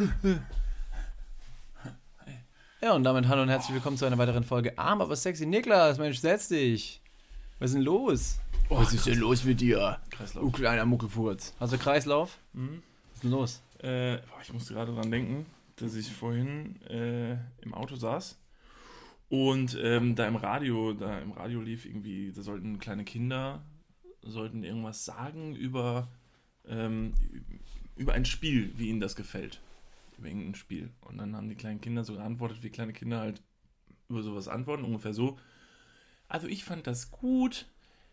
Ja, und damit hallo und herzlich willkommen zu einer weiteren Folge Arm, aber sexy. Niklas, Mensch, setz dich. Was ist denn los? Was ist denn los mit dir? Kreislauf. Du kleiner Muckelfurz. Hast du Kreislauf? Mhm. Was ist denn los? Äh, boah, ich musste gerade dran denken, dass ich vorhin äh, im Auto saß und ähm, da im Radio, da im Radio lief irgendwie, da sollten kleine Kinder sollten irgendwas sagen über ähm, über ein Spiel, wie ihnen das gefällt, über irgendein Spiel. Und dann haben die kleinen Kinder so geantwortet, wie kleine Kinder halt über sowas antworten, ungefähr so. Also ich fand das gut.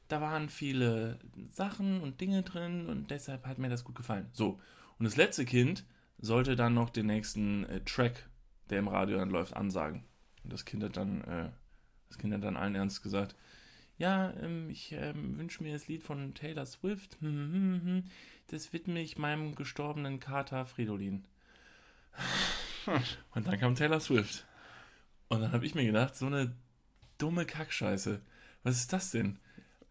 Da waren viele Sachen und Dinge drin und deshalb hat mir das gut gefallen. So, und das letzte Kind sollte dann noch den nächsten äh, Track, der im Radio dann läuft, ansagen. Und das Kind hat dann, äh, das Kind hat dann allen Ernst gesagt, ja, ähm, ich ähm, wünsche mir das Lied von Taylor Swift. Hm, hm, hm, hm. Das widme ich meinem gestorbenen Kater Fridolin. Und dann kam Taylor Swift. Und dann habe ich mir gedacht, so eine dumme Kackscheiße. Was ist das denn?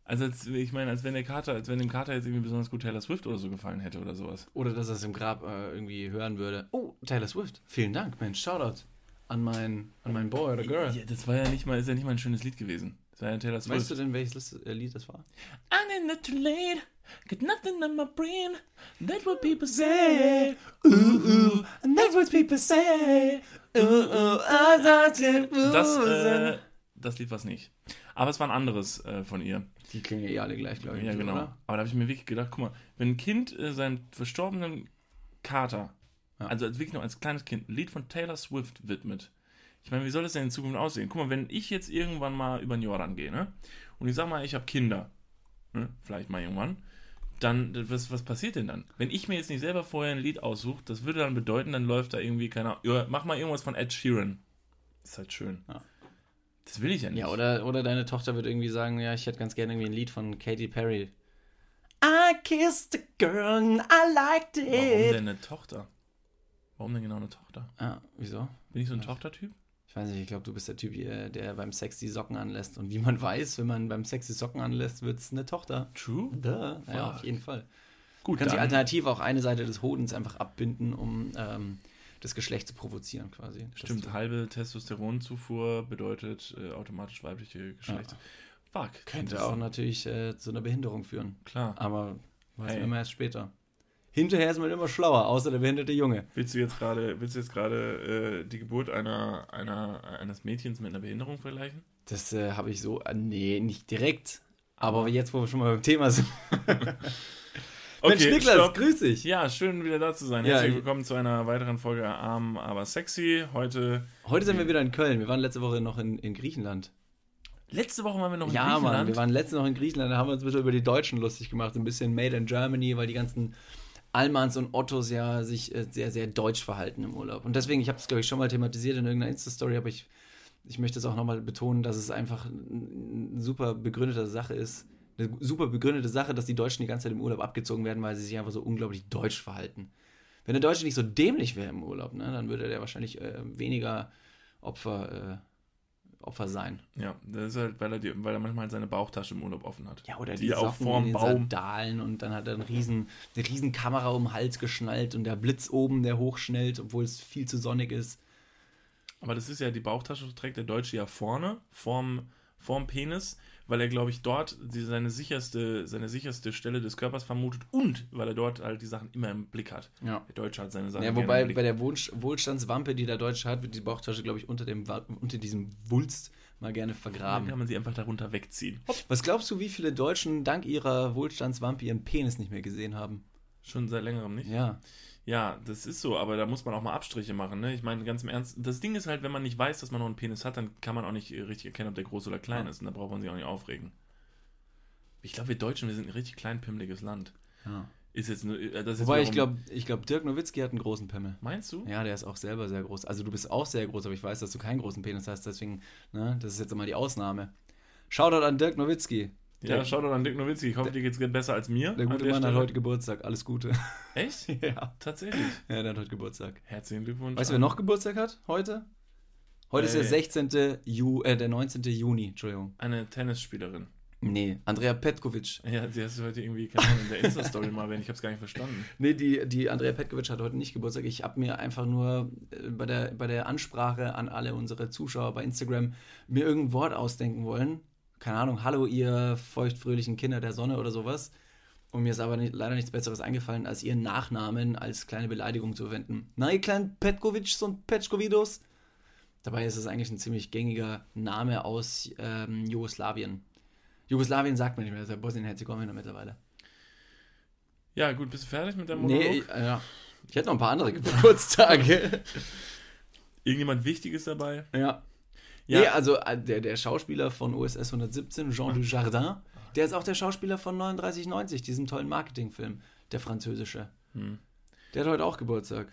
Also als, ich meine, als wenn der Kater, als wenn dem Kater jetzt irgendwie besonders gut Taylor Swift oder so gefallen hätte oder sowas. Oder dass er es im Grab äh, irgendwie hören würde. Oh, Taylor Swift. Vielen Dank, Mensch. Shoutout an meinen an meinen Boy oder Girl. Ja, das war ja nicht mal, ist ja nicht mal ein schönes Lied gewesen. Ja Taylor Swift. Weißt du denn, welches äh, Lied das war? I ain't not too late, got nothing on my brain. That's what people say. Ooh, ooh, and that's what people say. Ooh, ooh, I thought it das, äh, das Lied war es nicht. Aber es war ein anderes äh, von ihr. Die klingen ja eh alle gleich, glaube ich. Ja, genau. Oder? Aber da habe ich mir wirklich gedacht, guck mal, wenn ein Kind äh, seinem verstorbenen Kater, Ja. also als wirklich noch als kleines Kind, ein Lied von Taylor Swift widmet, ich meine, wie soll das denn in Zukunft aussehen? Guck mal, wenn ich jetzt irgendwann mal über den Jordan gehe, ne? Und ich sag mal, ich habe Kinder, ne? Vielleicht mal irgendwann. Dann, was, was passiert denn dann? Wenn ich mir jetzt nicht selber vorher ein Lied aussuche, das würde dann bedeuten, dann läuft da irgendwie, keine Ahnung, ja, mach mal irgendwas von Ed Sheeran. Ist halt schön. Ja. Das will ich ja nicht. Ja, oder, oder deine Tochter wird irgendwie sagen, ja, ich hätte ganz gerne irgendwie ein Lied von Katy Perry. I kissed a girl and I liked Warum it. denn eine Tochter? Warum denn genau eine Tochter? Ah, wieso? Bin ich so ein Tochtertyp? Ich weiß nicht, ich glaube, du bist der Typ, der, der beim Sex die Socken anlässt. Und wie man weiß, wenn man beim Sex die Socken anlässt, wird es eine Tochter. True? Da. Ja, auf jeden Fall. Gut, Du kannst die Alternative auch eine Seite des Hodens einfach abbinden, um ähm, das Geschlecht zu provozieren, quasi. Das Stimmt, du- halbe Testosteronzufuhr bedeutet äh, automatisch weibliche Geschlechter. Fuck. Könnte das- auch natürlich äh, zu einer Behinderung führen. Klar. Aber weiß Hey. man immer erst später. Hinterher ist man immer schlauer, außer der behinderte Junge. Willst du jetzt gerade, willst du jetzt gerade äh, die Geburt einer, einer, eines Mädchens mit einer Behinderung vergleichen? Das äh, habe ich so, äh, nee, nicht direkt. Aber jetzt, wo wir schon mal beim Thema sind. Mensch, Niklas, stopp. grüß dich. Ja, schön wieder da zu sein. Ja, Herzlich ich- willkommen zu einer weiteren Folge Arm, aber sexy. Heute, Heute sind wir wieder in Köln. Wir waren letzte Woche noch in, in Griechenland. letzte Woche waren wir noch in ja, Mann, Griechenland. wir waren letzte Woche in Griechenland. Da haben wir uns ein bisschen über die Deutschen lustig gemacht. So ein bisschen Made in Germany, weil die ganzen Almans und Ottos ja sich äh, sehr, sehr deutsch verhalten im Urlaub. Und deswegen, ich habe es, glaube ich, schon mal thematisiert in irgendeiner Insta-Story, aber ich, ich möchte es auch nochmal betonen, dass es einfach eine super begründete Sache ist. Eine super begründete Sache, dass die Deutschen die ganze Zeit im Urlaub abgezogen werden, weil sie sich einfach so unglaublich deutsch verhalten. Wenn der Deutsche nicht so dämlich wäre im Urlaub, ne, dann würde der wahrscheinlich äh, weniger Opfer, äh, Opfer sein. ja, das ist halt, weil er, die, weil er manchmal seine Bauchtasche im Urlaub offen hat. Ja, oder die die, auch vorm Baum. Sandalen und dann hat er eine riesen, eine riesen Kamera um den Hals geschnallt und der Blitz oben, der hochschnellt, obwohl es viel zu sonnig ist. Aber das ist ja, die Bauchtasche trägt der Deutsche ja vorne, vorm, vorm Penis, weil er, glaube ich, dort die, seine, sicherste, seine sicherste Stelle des Körpers vermutet und weil er dort halt die Sachen immer im Blick hat. Ja. Der Deutsche hat seine Sachen Ja, wobei im Blick. bei der Wohnsch- Wohlstandswampe, die der Deutsche hat, wird die Bauchtasche, glaube ich, unter, dem, unter diesem Wulst mal gerne Dann vergraben. kann man sie einfach darunter wegziehen. Was glaubst du, wie viele Deutschen dank ihrer Wohlstandswampe ihren Penis nicht mehr gesehen haben? Schon seit längerem nicht? Ja. Ja, das ist so, aber da muss man auch mal Abstriche machen, ne? Ich meine, ganz im Ernst, das Ding ist halt, wenn man nicht weiß, dass man noch einen Penis hat, dann kann man auch nicht äh, richtig erkennen, ob der groß oder klein Ja. ist. Und da braucht man sich auch nicht aufregen. Ich glaube, wir Deutschen, wir sind ein richtig kleinpimmeliges Land. ja. Ist jetzt nur, äh, das ist Wobei ich glaube, ich glaub, Dirk Nowitzki hat einen großen Pimmel. Meinst du? Ja, der ist auch selber sehr groß. Also du bist auch sehr groß, aber ich weiß, dass du keinen großen Penis hast, deswegen, ne, das ist jetzt immer die Ausnahme. Shoutout an Dirk Nowitzki. Ja, Der- schau doch an Dick Nowitzki. Ich hoffe, dir geht's besser als mir. Der gute der Mann hat Stelle. heute Geburtstag. Alles Gute. Echt? ja. Tatsächlich. Ja, der hat heute Geburtstag. Herzlichen Glückwunsch. Weißt du, wer noch Geburtstag hat heute? Heute ist der Äh. 16. Ju äh, der 19. Juni, Entschuldigung. Eine Tennisspielerin. Nee, Andrea Petkovic. Ja, die hast du heute irgendwie, keine Ahnung, in der Insta-Story mal erwähnt. Ich hab's gar nicht verstanden. Nee, die, die Andrea Petkovic hat heute nicht Geburtstag. Ich habe mir einfach nur äh, bei der, bei der Ansprache an alle unsere Zuschauer bei Instagram mir irgendein Wort ausdenken wollen. Keine Ahnung, hallo ihr feuchtfröhlichen Kinder der Sonne oder sowas. Und mir ist aber nicht, leider nichts Besseres eingefallen, als ihren Nachnamen als kleine Beleidigung zu verwenden. Na, ihr kleinen Petkovics und Petkovidos. Dabei ist es eigentlich ein ziemlich gängiger Name aus ähm, Jugoslawien. Jugoslawien sagt man nicht mehr, das ist ja Bosnien-Herzegowina mittlerweile. Ja, gut, bist du fertig mit deinem Monolog? Nee, ich, äh, ja. ich hätte noch ein paar andere Geburtstage. Irgendjemand Wichtiges dabei? ja. Ja. Nee, also äh, der, der Schauspieler von OSS 117, Jean Dujardin, der ist auch der Schauspieler von 3990, diesem tollen Marketingfilm, der französische. Hm. Der hat heute auch Geburtstag.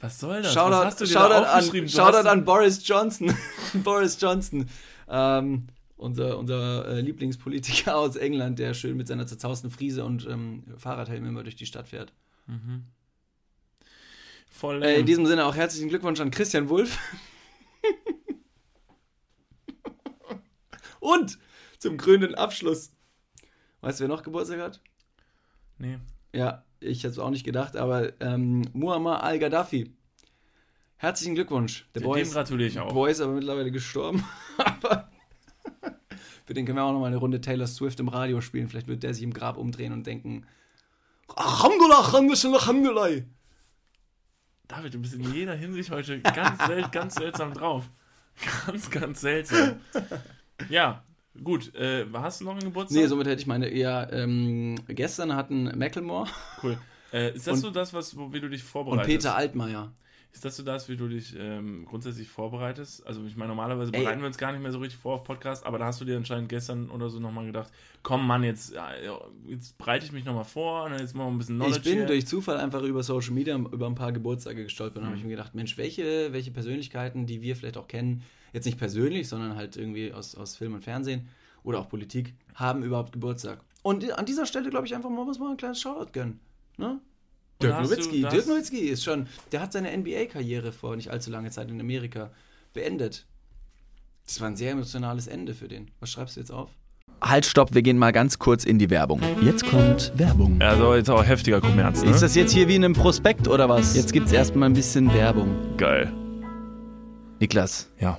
Was soll das? Shoutout, Was hast du Shoutout, da an, Shoutout an Boris Johnson. Boris Johnson. Ähm, unser unser äh, Lieblingspolitiker aus England, der schön mit seiner zerzausten Friese und ähm, Fahrradhelm immer durch die Stadt fährt. Voll Äh, in diesem Sinne auch herzlichen Glückwunsch an Christian Wulff. Und zum krönenden Abschluss. Weißt du, wer noch Geburtstag hat? Nee. Ja, ich hätte es auch nicht gedacht, aber ähm, Muammar al-Gaddafi. Herzlichen Glückwunsch. Der Boy ist, gratuliere ich auch. Boy ist aber mittlerweile gestorben. aber für den können wir auch noch mal eine Runde Taylor Swift im Radio spielen. Vielleicht wird der sich im Grab umdrehen und denken: Alhamdulillah, Alhamdulillah. David, du bist in jeder Hinsicht heute ganz, sel ganz seltsam drauf. Ganz, ganz seltsam. Ja, gut. Äh, hast du noch einen Geburtstag? Nee, somit hätte ich meine eher. Ähm, gestern hatten Macklemore cool. Äh, ist das Und- so das, was, wo, wie du dich und vorbereitest? Peter Altmaier. Ist das so das, wie du dich ähm, grundsätzlich vorbereitest? Also ich meine, normalerweise Ey. bereiten wir uns gar nicht mehr so richtig vor auf Podcast, aber da hast du dir anscheinend gestern oder so nochmal gedacht, komm Mann, jetzt, jetzt breite ich mich nochmal vor und jetzt machen wir ein bisschen Knowledge Ich bin hier. durch Zufall einfach über Social Media über ein paar Geburtstage gestolpert und habe ich mir gedacht, Mensch, welche, welche Persönlichkeiten, die wir vielleicht auch kennen, jetzt nicht persönlich, sondern halt irgendwie aus, aus Film und Fernsehen oder auch Politik, haben überhaupt Geburtstag. Und an dieser Stelle, glaube ich, einfach mal muss man ein kleines Shoutout gönnen. Ne? Dirk Nowitzki, Dirk Nowitzki ist schon, der hat seine NBA-Karriere vor nicht allzu langer Zeit in Amerika beendet. Das war ein sehr emotionales Ende für den. Was schreibst du jetzt auf? Halt, stopp, wir gehen mal ganz kurz in die Werbung. Jetzt kommt Werbung. Ja, so jetzt auch heftiger Kommerz, ne? Ist das jetzt hier wie in einem Prospekt oder was? Jetzt gibt's erstmal ein bisschen Werbung. geil? Niklas, Ja.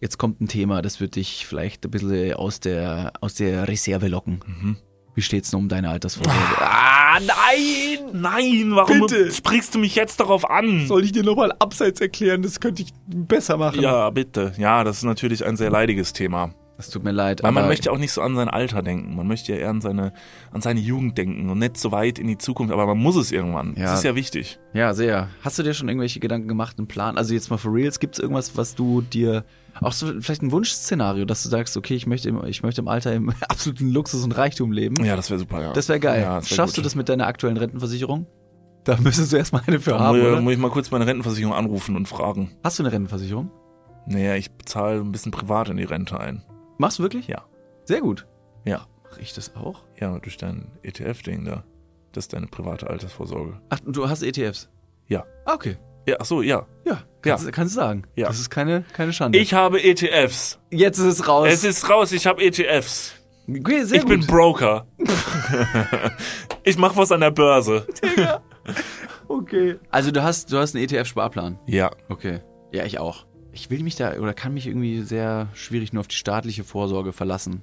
Jetzt kommt ein Thema, das wird dich vielleicht ein bisschen aus der, aus der Reserve locken. Wie steht's denn um deine Altersvorsorge? Ah, nein! Nein, warum Bitte. sprichst du mich jetzt darauf an? Soll ich dir nochmal abseits erklären? Das könnte ich besser machen. Ja, bitte. Ja, das ist natürlich ein sehr leidiges Thema. Das tut mir leid. Weil man möchte auch nicht so an sein Alter denken. Man möchte ja eher an seine, an seine Jugend denken und nicht so weit in die Zukunft. Aber man muss es irgendwann. Ja. Das ist ja wichtig. Ja, sehr. Hast du dir schon irgendwelche Gedanken gemacht, einen Plan? Also jetzt mal for reals, gibt's irgendwas, was du dir, auch so vielleicht ein Wunschszenario, dass du sagst, okay, ich möchte im, ich möchte im Alter im absoluten Luxus und Reichtum leben? Ja, das wäre super, ja. Das wäre geil. Ja, das wär Schaffst gut. du das mit deiner aktuellen Rentenversicherung? Da müsstest du erstmal eine für Da haben, muss, oder? muss ich mal kurz meine Rentenversicherung anrufen und fragen. Hast du eine Rentenversicherung? Naja, ich bezahle ein bisschen privat in die Rente ein. Machst du wirklich? Ja. Sehr gut. Ja. Mach ich das auch? Ja, durch dein ETF-Ding da. Das ist deine private Altersvorsorge. Ach, du hast ETFs? Ja. Ah, okay. Ja, ach so, ja. Ja, kannst, kannst du sagen. Ja. Das ist keine, keine Schande. Ich habe ETFs. Jetzt ist es raus. Es ist raus, ich habe ETFs. okay, sehr ich gut. bin Broker. ich mache was an der Börse. okay. Also du hast, du hast einen ETF-Sparplan. Ja. Okay. Ja, ich auch. Ich will mich da oder kann mich irgendwie sehr schwierig nur auf die staatliche Vorsorge verlassen.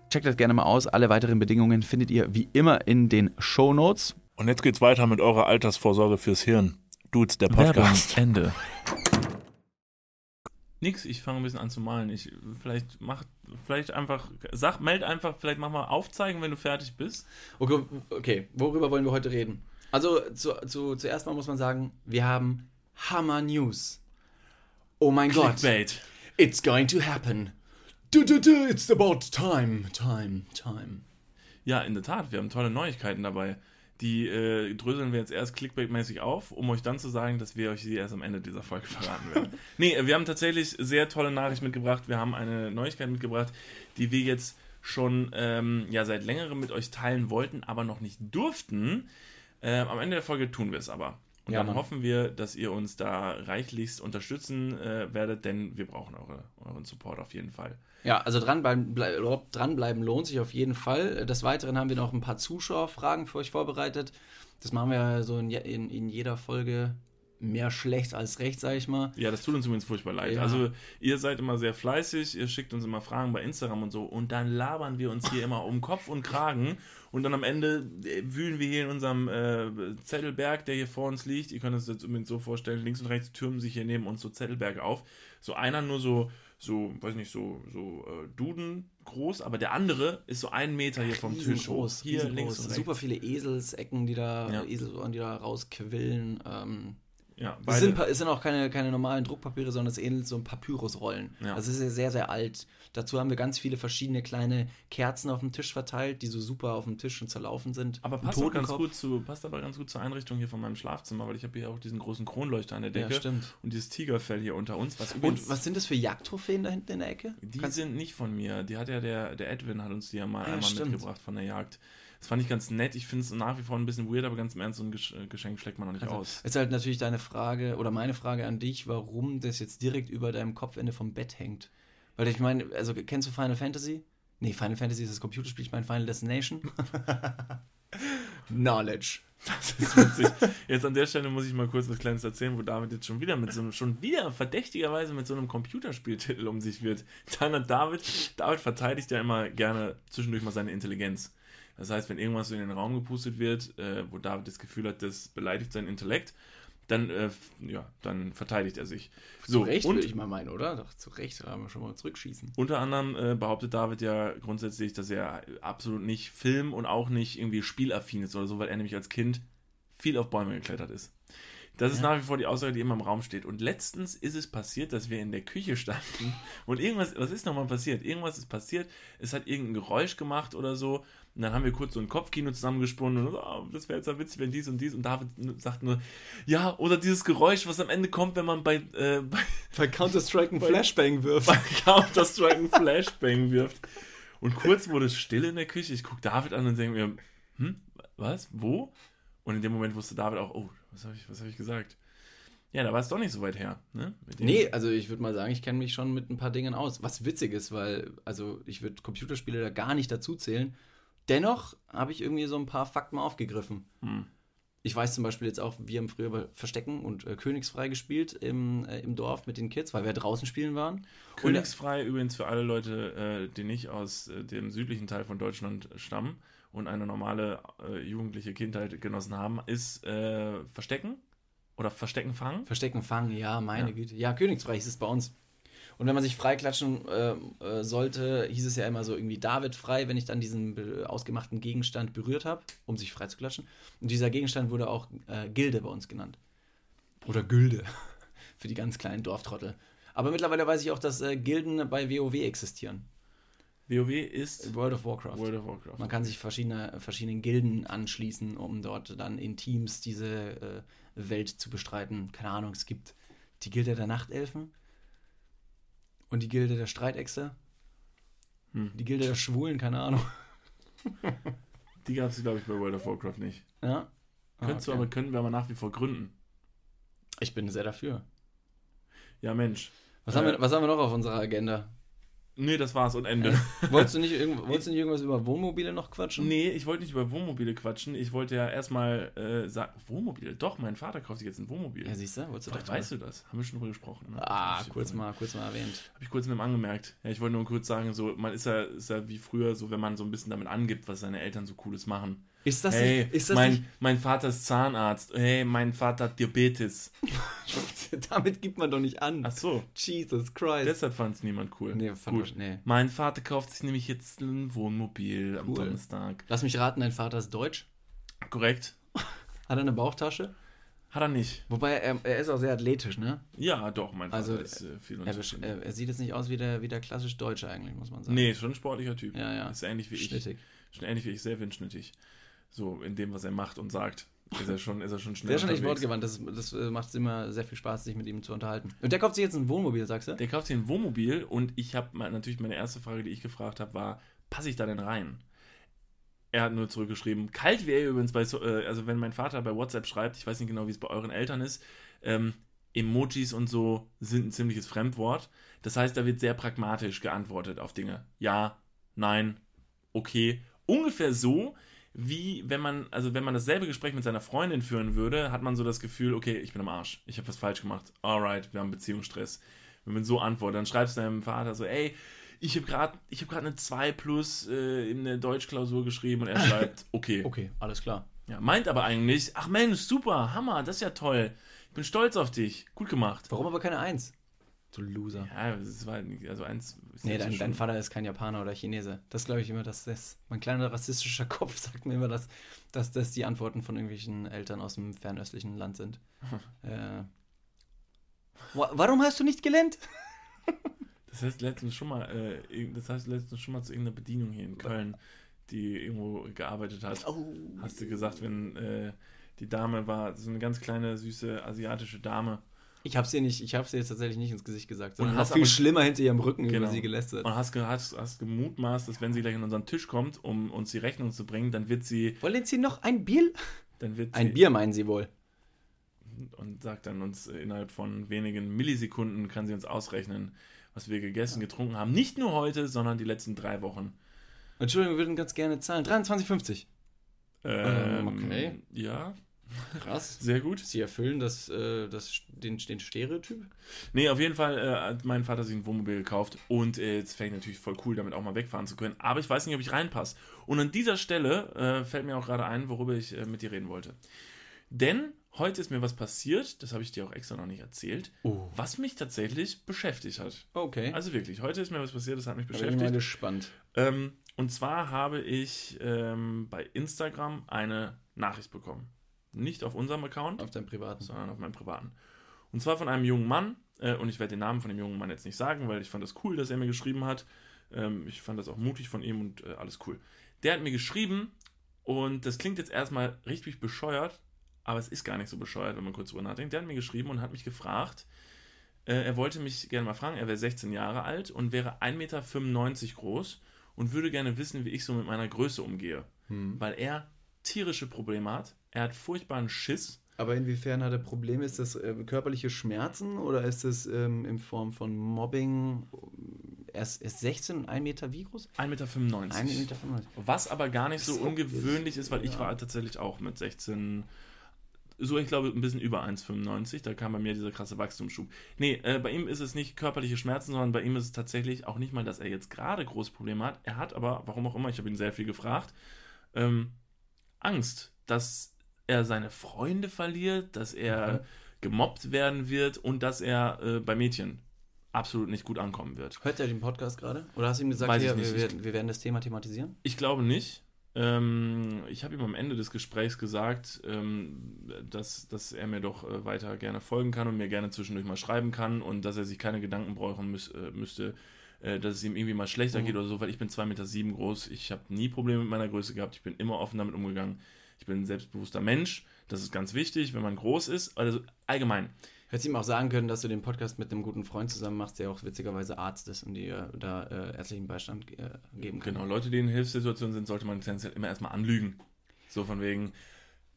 Checkt das gerne mal aus. Alle weiteren Bedingungen findet ihr wie immer in den Show Notes. Und jetzt geht's weiter mit eurer Altersvorsorge fürs Hirn. Dudes, der Podcast. Ende. Nix, ich fange ein bisschen an zu malen. Ich vielleicht mach vielleicht einfach sag meld einfach, vielleicht mach mal aufzeigen, wenn du fertig bist. Okay, okay, worüber wollen wir heute reden? Also zu, zu, zuerst mal muss man sagen, wir haben Hammer News. Oh mein Gott. Clickbait. It's going to happen. Du, du, du, it's about time, time, time. Ja, in der Tat, wir haben tolle Neuigkeiten dabei. Die äh, dröseln wir jetzt erst clickbait-mäßig auf, um euch dann zu sagen, dass wir euch sie erst am Ende dieser Folge verraten werden. nee, wir haben tatsächlich sehr tolle Nachrichten mitgebracht. Wir haben eine Neuigkeit mitgebracht, die wir jetzt schon ähm, ja, seit längerem mit euch teilen wollten, aber noch nicht durften. Ähm, am Ende der Folge tun wir es aber. Und Ja, dann Mann. hoffen wir, dass ihr uns da reichlichst unterstützen äh, werdet, denn wir brauchen eure, euren Support auf jeden Fall. Ja, also dranbleiben, blei- überhaupt dranbleiben lohnt sich auf jeden Fall. Des Weiteren haben wir noch ein paar Zuschauerfragen für euch vorbereitet. Das machen wir so in, in, in jeder Folge mehr schlecht als recht, sag ich mal. Ja, das tut uns übrigens furchtbar leid. Ja. Also, ihr seid immer sehr fleißig, ihr schickt uns immer Fragen bei Instagram und so und dann labern wir uns hier immer um Kopf und Kragen und dann am Ende äh, wühlen wir hier in unserem äh, Zettelberg, der hier vor uns liegt. Ihr könnt es jetzt übrigens so vorstellen, links und rechts türmen sich hier neben uns so Zettelberge auf. So einer nur so, so, weiß nicht, so, so äh, Duden groß, aber der andere ist so einen Meter hier vom Tisch hoch. Riesengroß, Hier links und rechts. Super viele Eselsecken, die da, Ja. Eselsohren, die da rausquillen. Ähm, Ja, es, sind, es sind auch keine, keine normalen Druckpapiere, sondern es ähnelt so ein Papyrusrollen. Ja. Also es ist ja sehr, sehr alt. Dazu haben wir ganz viele verschiedene kleine Kerzen auf dem Tisch verteilt, die so super auf dem Tisch schon zerlaufen sind. Aber passt auch ganz gut zu, passt aber ganz gut zur Einrichtung hier von meinem Schlafzimmer, weil ich habe hier auch diesen großen Kronleuchter an der Decke Ja, stimmt. und dieses Tigerfell hier unter uns. Was Und was sind das für Jagdtrophäen da hinten in der Ecke? die Kannst- sind nicht von mir. Die hat ja der, der Edwin hat uns die ja mal Ah, ja, einmal stimmt. mitgebracht von der Jagd. Das fand ich ganz nett. Ich finde es nach wie vor ein bisschen weird, aber ganz im Ernst, so ein äh, Geschenk schlägt man noch nicht Also, aus. Ist halt natürlich deine Frage oder meine Frage an dich, warum das jetzt direkt über deinem Kopfende vom Bett hängt. Weil ich meine, also kennst du Final Fantasy? Nee, Final Fantasy ist das Computerspiel, ich meine Final Destination. Knowledge. Das ist witzig. Jetzt an der Stelle muss ich mal kurz was Kleines erzählen, wo David jetzt schon wieder mit so einem, schon wieder verdächtigerweise mit so einem Computerspieltitel um sich wird. Dann hat David, David verteidigt ja immer gerne zwischendurch mal seine Intelligenz. Das heißt, wenn irgendwas so in den Raum gepustet wird, äh, wo David das Gefühl hat, das beleidigt seinen Intellekt, dann, äh, ja, dann verteidigt er sich. Zu So, Recht, und würde ich mal meinen, oder? Doch, zu Recht, da haben wir schon mal zurückschießen. unter anderem äh, behauptet David ja grundsätzlich, dass er absolut nicht Film und auch nicht irgendwie spielaffin ist oder so, weil er nämlich als Kind viel auf Bäume geklettert ist. Das ist nach wie vor die Aussage, die immer im Raum steht. Und letztens ist es passiert, dass wir in der Küche standen und irgendwas, was ist nochmal passiert? Irgendwas ist passiert, es hat irgendein Geräusch gemacht oder so. Und dann haben wir kurz so ein Kopfkino zusammengesponnen und oh, das wäre jetzt ja witzig, wenn dies und dies. Und David sagt nur, ja, oder dieses Geräusch, was am Ende kommt, wenn man bei, äh, bei Bei Counter-Strike einen Bei- Flashbang wirft. bei Counter-Strike einen Flashbang wirft. Und kurz wurde es still in der Küche. Ich gucke David an und denke mir, hm, was, wo? Und in dem Moment wusste David auch, oh, was habe ich, was hab ich gesagt? Ja, da war es doch nicht so weit her. Ne? Nee, also ich würde mal sagen, ich kenne mich schon mit ein paar Dingen aus. Was witzig ist, weil, also ich würde Computerspiele da gar nicht dazu zählen. Dennoch habe ich irgendwie so ein paar Fakten mal aufgegriffen. Hm. Ich weiß zum Beispiel jetzt auch, wir haben früher Verstecken und äh, Königsfrei gespielt im, äh, im Dorf mit den Kids, weil wir draußen spielen waren. Königsfrei übrigens für alle Leute, äh, die nicht aus äh, dem südlichen Teil von Deutschland stammen und eine normale äh, jugendliche Kindheit genossen haben, ist äh, Verstecken oder Verstecken fangen. Verstecken, fangen, ja, meine Ja. Güte. Ja, Königsfrei hieß es bei uns. Und wenn man sich freiklatschen äh, äh, sollte, hieß es ja immer so irgendwie David frei, wenn ich dann diesen ausgemachten Gegenstand berührt habe, um sich frei zu klatschen. Und dieser Gegenstand wurde auch äh, Gilde bei uns genannt. Oder Gülde. Für die ganz kleinen Dorftrottel. Aber mittlerweile weiß ich auch, dass äh, Gilden bei WoW existieren. WoW ist World of Warcraft. World of Warcraft. Man kann sich verschiedene, verschiedenen Gilden anschließen, um dort dann in Teams diese äh, Welt zu bestreiten. Keine Ahnung, es gibt die Gilde der Nachtelfen und die Gilde der Streitechse. Hm. Die Gilde der Schwulen, keine Ahnung. Die gab es, glaube ich, bei World of Warcraft nicht. Ja. Ah, Könntest du okay. aber, könnten wir aber nach wie vor gründen. Ich bin sehr dafür. Ja, Mensch. Was, Äh, haben, wir, was haben wir noch auf unserer Agenda? Nee, das war's und Ende. Wolltest du nicht, wolltest du nicht irgendwas über Wohnmobile noch quatschen? Nee, ich wollte nicht über Wohnmobile quatschen. Ich wollte ja erstmal äh, sagen, Wohnmobile? Doch, mein Vater kauft sich jetzt ein Wohnmobil. Ja, siehst du, wolltest du doch weißt du das. Haben wir schon drüber gesprochen. Ne? Ah, kurz mal, kurz mal erwähnt. Habe ich kurz mit ihm angemerkt. Ja, ich wollte nur kurz sagen, so, man ist ja, ist ja wie früher, so wenn man so ein bisschen damit angibt, was seine Eltern so Cooles machen. Ist das hey, nicht, ist das mein, nicht, mein Vater ist Zahnarzt. Hey, mein Vater hat Diabetes. damit gibt man doch nicht an. Ach so, Jesus Christ. deshalb fand es niemand cool. nee, fand Gut. ich, nee. Mein Vater kauft sich nämlich jetzt ein Wohnmobil am Cool. Donnerstag. Lass mich raten, dein Vater ist deutsch. Korrekt? Hat er eine Bauchtasche? Hat er nicht. Wobei, er, er ist auch sehr athletisch, ne? Ja, doch, mein Vater Also, ist äh, viel Er, besch- er, er sieht jetzt nicht aus wie der, wie der klassisch Deutsche eigentlich, muss man sagen. Nee, schon ein sportlicher Typ. Ja, ja. Ist ähnlich wie ich. Schnittig. Schon ähnlich wie ich, sehr windschnittig. So, in dem, was er macht und sagt. Ist er schon, ist er schon schnell Der ist schon echt wortgewandt. Das, das äh, macht es immer sehr viel Spaß, sich mit ihm zu unterhalten. Und der kauft sich jetzt ein Wohnmobil, sagst du? Der kauft sich ein Wohnmobil und ich habe natürlich meine erste Frage, die ich gefragt habe, war, passe ich da denn rein? Er hat nur zurückgeschrieben, kalt wäre übrigens bei, so- äh, also wenn mein Vater bei WhatsApp schreibt, ich weiß nicht genau, wie es bei euren Eltern ist, ähm, Emojis und so sind ein ziemliches Fremdwort. Das heißt, da wird sehr pragmatisch geantwortet auf Dinge. Ja, nein, okay. Ungefähr so, wie wenn man, also wenn man dasselbe Gespräch mit seiner Freundin führen würde, hat man so das Gefühl, okay, ich bin am Arsch, ich habe was falsch gemacht. Alright, wir haben Beziehungsstress. Wenn man so antwortet, dann schreibst du deinem Vater so, ey, ich habe gerade hab grad eine 2 plus äh, in der Deutschklausur geschrieben und er schreibt, okay. Okay, alles klar. Ja, meint aber eigentlich, ach Mensch, super, Hammer, das ist ja toll. Ich bin stolz auf dich. Gut gemacht. Warum aber keine Eins? Du Loser. Ja, das war nicht, also eins. Nee, dein, dein Vater ist kein Japaner oder Chinese. Das glaube ich immer, dass das. Mein kleiner rassistischer Kopf sagt mir immer, dass, dass das die Antworten von irgendwelchen Eltern aus dem fernöstlichen Land sind. äh, wa- warum hast du nicht gelernt? Das heißt letztens schon mal, äh, das heißt letztens schon mal zu irgendeiner Bedienung hier in Köln, die irgendwo gearbeitet hat. Oh. Hast du gesagt, wenn äh, die Dame war, so eine ganz kleine, süße asiatische Dame Ich habe sie nicht, ich habe sie jetzt tatsächlich nicht ins Gesicht gesagt, sondern hast viel schlimmer hinter ihrem Rücken Genau. über sie gelästert. und hast, hast, hast gemutmaßt, dass wenn sie gleich an unseren Tisch kommt, um uns die Rechnung zu bringen, dann wird sie, Wollen Sie noch ein Bier? dann wird sie Ein Bier meinen Sie wohl. und sagt dann uns äh, innerhalb von wenigen Millisekunden kann sie uns ausrechnen, was wir gegessen, getrunken haben. Nicht nur heute, sondern die letzten drei Wochen. Entschuldigung, wir würden ganz gerne zahlen. 23,50. Ähm, okay. Ja, Krass. sehr gut. Sie erfüllen das, äh, das, den, den Stereotyp? Nee, auf jeden Fall äh, hat mein Vater sich ein Wohnmobil gekauft und äh, jetzt fände ich natürlich voll cool, damit auch mal wegfahren zu können. Aber ich weiß nicht, ob ich reinpasse. Und an dieser Stelle äh, fällt mir auch gerade ein, worüber ich äh, mit dir reden wollte. Denn heute ist mir was passiert, das habe ich dir auch extra noch nicht erzählt, Oh. was mich tatsächlich beschäftigt hat. Okay. Also wirklich, heute ist mir was passiert, das hat mich bin ich mal beschäftigt. gespannt. Ähm, und zwar habe ich ähm, bei Instagram eine Nachricht bekommen. Nicht auf unserem Account, Auf deinem privaten. sondern auf meinem privaten. Und zwar von einem jungen Mann, äh, und ich werde den Namen von dem jungen Mann jetzt nicht sagen, weil ich fand das cool, dass er mir geschrieben hat. Ähm, ich fand das auch mutig von ihm und äh, alles cool. Der hat mir geschrieben, und das klingt jetzt erstmal richtig bescheuert, aber es ist gar nicht so bescheuert, wenn man kurz drüber nachdenkt. Der hat mir geschrieben und hat mich gefragt, äh, er wollte mich gerne mal fragen, er wäre 16 Jahre alt und wäre 1,95 Meter groß und würde gerne wissen, wie ich so mit meiner Größe umgehe. Weil er tierische Probleme hat, er hat furchtbaren Schiss, Aber inwiefern hat er Probleme? Ist das äh, körperliche Schmerzen oder ist das ähm, in Form von Mobbing? Er ist, ist 16 und 1 Meter wie groß? 1,95 Meter. 1 Meter 95. Was aber gar nicht so ungewöhnlich ist- weil ich ja. war tatsächlich auch mit 16, so ich glaube ein bisschen über 1,95. Da kam bei mir dieser krasse Wachstumsschub. Nee, äh, bei ihm ist es nicht körperliche Schmerzen, sondern bei ihm ist es tatsächlich auch nicht mal, dass er jetzt gerade große Probleme hat. Er hat aber, warum auch immer, ich habe ihn sehr viel gefragt, ähm, Angst, dass er seine Freunde verliert, dass er Mhm. gemobbt werden wird und dass er äh, bei Mädchen absolut nicht gut ankommen wird. Hört er den Podcast gerade? Oder hast du ihm gesagt, hier, wir, werden, wir werden das Thema thematisieren? Ich glaube nicht. Ähm, ich habe ihm am Ende des Gesprächs gesagt, ähm, dass, dass er mir doch äh, weiter gerne folgen kann und mir gerne zwischendurch mal schreiben kann und dass er sich keine Gedanken brauchen müß, äh, müsste, äh, dass es ihm irgendwie mal schlechter geht oder so, weil ich bin 2,7 Meter sieben groß. Ich habe nie Probleme mit meiner Größe gehabt. Ich bin immer offen damit umgegangen. Ich bin ein selbstbewusster Mensch. Das ist ganz wichtig, wenn man groß ist. Also allgemein. Hättest ihm auch sagen können, dass du den Podcast mit einem guten Freund zusammen machst, der auch witzigerweise Arzt ist und dir da äh, ärztlichen Beistand äh, geben kann. Genau, Leute, die in Hilfssituationen sind, sollte man tendenziell immer erstmal anlügen. So von wegen,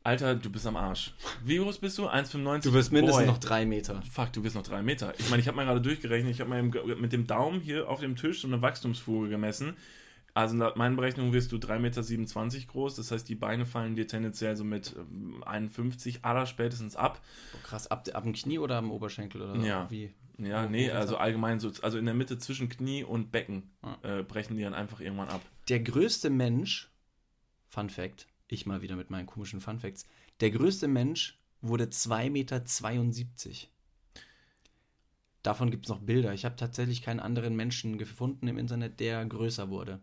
Alter, du bist am Arsch. Wie groß bist du? 1,95? Du wirst mindestens Boy. noch drei Meter. Fuck, du wirst noch drei Meter. Ich meine, ich habe mal gerade durchgerechnet, ich habe mal mit dem Daumen hier auf dem Tisch so eine Wachstumsfuge gemessen. Also laut meinen Berechnungen wirst du 3,27 Meter groß. Das heißt, die Beine fallen dir tendenziell so mit ähm, 51 aller spätestens ab. Oh, krass, ab, ab dem Knie oder am Oberschenkel oder Ja. wie? Ja, Wo- nee, also allgemein so, also in der Mitte zwischen Knie und Becken Ah. äh, brechen die dann einfach irgendwann ab. Der größte Mensch, Fun Fact, ich mal wieder mit meinen komischen Fun Facts, der größte Mensch wurde 2,72 Meter. Davon gibt es noch Bilder. Ich habe tatsächlich keinen anderen Menschen gefunden im Internet, der größer wurde.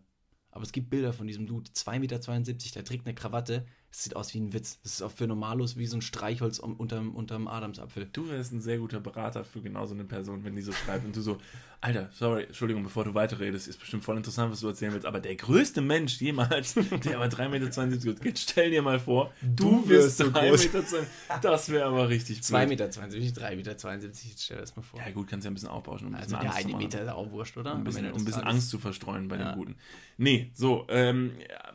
Aber es gibt Bilder von diesem Dude, 2,72 Meter, der trägt eine Krawatte. Das sieht aus wie ein Witz. Das ist auch für Normalos wie so ein Streichholz unterm, unterm Adamsapfel. Du wärst ein sehr guter Berater für genau so eine Person, wenn die so schreibt und du so, Alter, sorry, Entschuldigung, bevor du weiterredest, ist bestimmt voll interessant, was du erzählen willst, aber der größte Mensch jemals, der aber 3,72 Meter groß ist, stell dir mal vor, du, wirst wirst so 3,72 groß. Meter, das wäre aber richtig 2,72 blöd. Meter, nicht 3,72 Meter. Jetzt stell dir das mal vor. Ja gut, kannst ja ein bisschen aufbauschen, um ein also bisschen der Angst zu eine. Meter ist auch wurscht, oder? um ein bisschen, um ein bisschen. Angst zu verstreuen bei Ja. dem Guten. Nee, so, ähm, ja,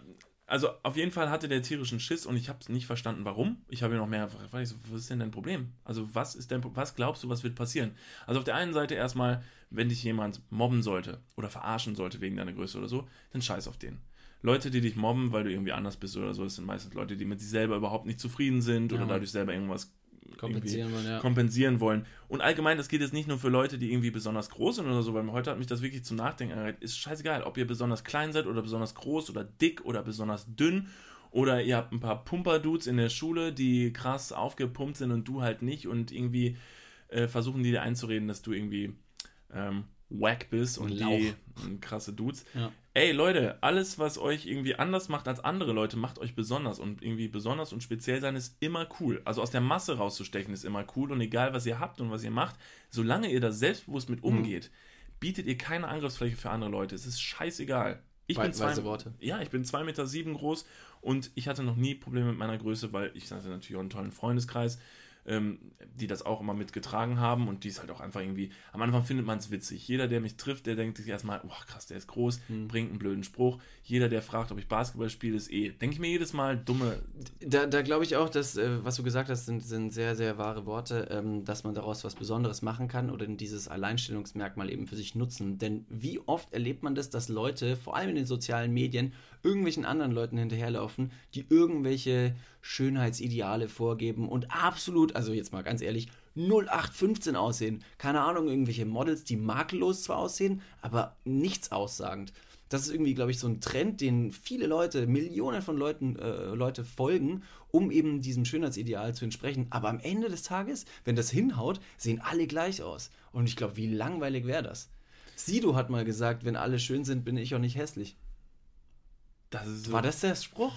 also auf jeden Fall hatte der tierischen Schiss und ich habe es nicht verstanden, warum. Ich habe ihn noch mehr gefragt, so, was ist denn dein Problem? Also was ist Pro- was glaubst du, was wird passieren? Also auf der einen Seite erstmal, wenn dich jemand mobben sollte oder verarschen sollte wegen deiner Größe oder so, dann scheiß auf den. Leute, die dich mobben, weil du irgendwie anders bist oder so, das sind meistens Leute, die mit sich selber überhaupt nicht zufrieden sind Ja, oder dadurch selber irgendwas Kompensieren wollen, ja. kompensieren wollen. Und allgemein, das geht jetzt nicht nur für Leute, die irgendwie besonders groß sind oder so, weil heute hat mich das wirklich zum Nachdenken angeregt. Ist scheißegal, ob ihr besonders klein seid oder besonders groß oder dick oder besonders dünn oder ihr habt ein paar Pumper-Dudes in der Schule, die krass aufgepumpt sind und du halt nicht und irgendwie äh, versuchen die dir einzureden, dass du irgendwie ähm, wack bist und Ein die krasse Dudes. Ja. Ey Leute, alles, was euch irgendwie anders macht als andere Leute, macht euch besonders. Und irgendwie besonders und speziell sein ist immer cool. Also aus der Masse rauszustechen ist immer cool. Und egal, was ihr habt und was ihr macht, solange ihr da selbstbewusst Mhm. mit umgeht, bietet ihr keine Angriffsfläche für andere Leute. Es ist scheißegal. Ich Wei- bin zwei, Worte. Ja, ich bin 2,7 Meter sieben groß und ich hatte noch nie Probleme mit meiner Größe, weil ich hatte natürlich auch einen tollen Freundeskreis, ähm, die das auch immer mitgetragen haben und die ist halt auch einfach irgendwie, am Anfang findet man es witzig. Jeder, der mich trifft, der denkt sich erstmal, oh krass, der ist groß, Hm. bringt einen blöden Spruch. Jeder, der fragt, ob ich Basketball spiele, ist eh, denke ich mir jedes Mal, dumme, Da, da glaube ich auch, dass, äh, was du gesagt hast, sind, sind sehr, sehr wahre Worte, ähm, dass man daraus was Besonderes machen kann oder dieses Alleinstellungsmerkmal eben für sich nutzen. Denn wie oft erlebt man das, dass Leute, vor allem in den sozialen Medien, irgendwelchen anderen Leuten hinterherlaufen, die irgendwelche Schönheitsideale vorgeben und absolut, also jetzt mal ganz ehrlich, 0815 aussehen. Keine Ahnung, irgendwelche Models, die makellos zwar aussehen, aber nichts aussagend. Das ist irgendwie, glaube ich, so ein Trend, den viele Leute, Millionen von Leuten, äh, Leute folgen, um eben diesem Schönheitsideal zu entsprechen. Aber am Ende des Tages, wenn das hinhaut, sehen alle gleich aus. Und ich glaube, wie langweilig wäre das? Sido hat mal gesagt, wenn alle schön sind, bin ich auch nicht hässlich. das so, War das der Spruch?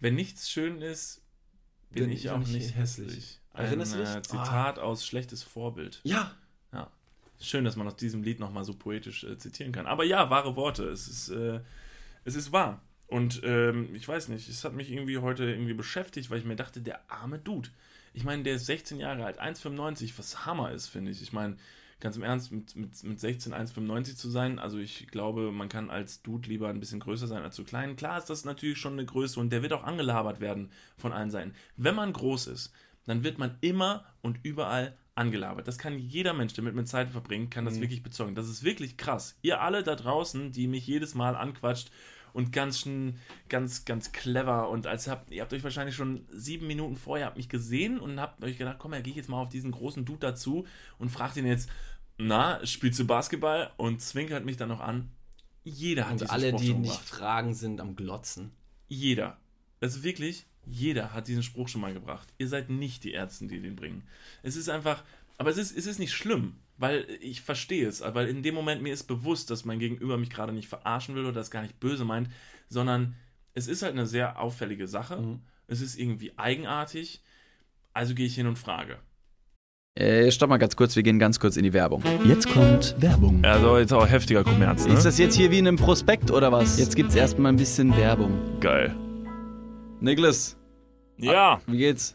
wenn nichts schön ist, bin, ich, auch nicht hässlich. Ein Erinnerst du dich? äh, Zitat aus Schlechtes Vorbild. Ja. Ja. Schön, dass man aus diesem Lied nochmal so poetisch äh, zitieren kann. Aber ja, wahre Worte. Es ist, äh, es ist wahr. Und ähm, ich weiß nicht, es hat mich irgendwie heute irgendwie beschäftigt, weil ich mir dachte, der arme Dude. Ich meine, der ist 16 Jahre alt, 1,95, was Hammer ist, finde ich. Ich meine, ganz im Ernst, mit, mit, mit 16 1,95 zu sein, also ich glaube, man kann als Dude lieber ein bisschen größer sein als zu klein. Klar ist das natürlich schon eine Größe und der wird auch angelabert werden von allen Seiten. Wenn man groß ist, dann wird man immer und überall angelabert. Das kann jeder Mensch, der mit mir Zeit verbringt, kann das wirklich bezeugen. Das ist wirklich krass. Ihr alle da draußen, die mich jedes Mal anquatscht und ganz schön, ganz, ganz clever und als habt, ihr habt euch wahrscheinlich schon sieben Minuten vorher habt mich gesehen und habt euch gedacht, komm, ja, gehe ich jetzt mal auf diesen großen Dude dazu und fragt ihn jetzt, na, spielst du Basketball? Und zwinkert mich dann noch an. Jeder hat Und diesen alle, Spruch die schon nicht fragen, sind am Glotzen. Jeder. Also wirklich, jeder hat diesen Spruch schon mal gebracht. Ihr seid nicht die Ärzte, die den bringen. Es ist einfach, aber es ist, es ist nicht schlimm, weil ich verstehe es, weil in dem Moment mir ist bewusst, dass mein Gegenüber mich gerade nicht verarschen will oder das gar nicht böse meint, sondern es ist halt eine sehr auffällige Sache. Mhm. Es ist irgendwie eigenartig. Also gehe ich hin und frage. Äh, stopp mal ganz kurz, wir gehen ganz kurz in die Werbung. Jetzt kommt Werbung. Also jetzt auch heftiger Kommerz, ne? Ist das jetzt hier wie in einem Prospekt oder was? Jetzt gibt's erstmal ein bisschen Werbung. geil? Niklas, Ja, wie geht's?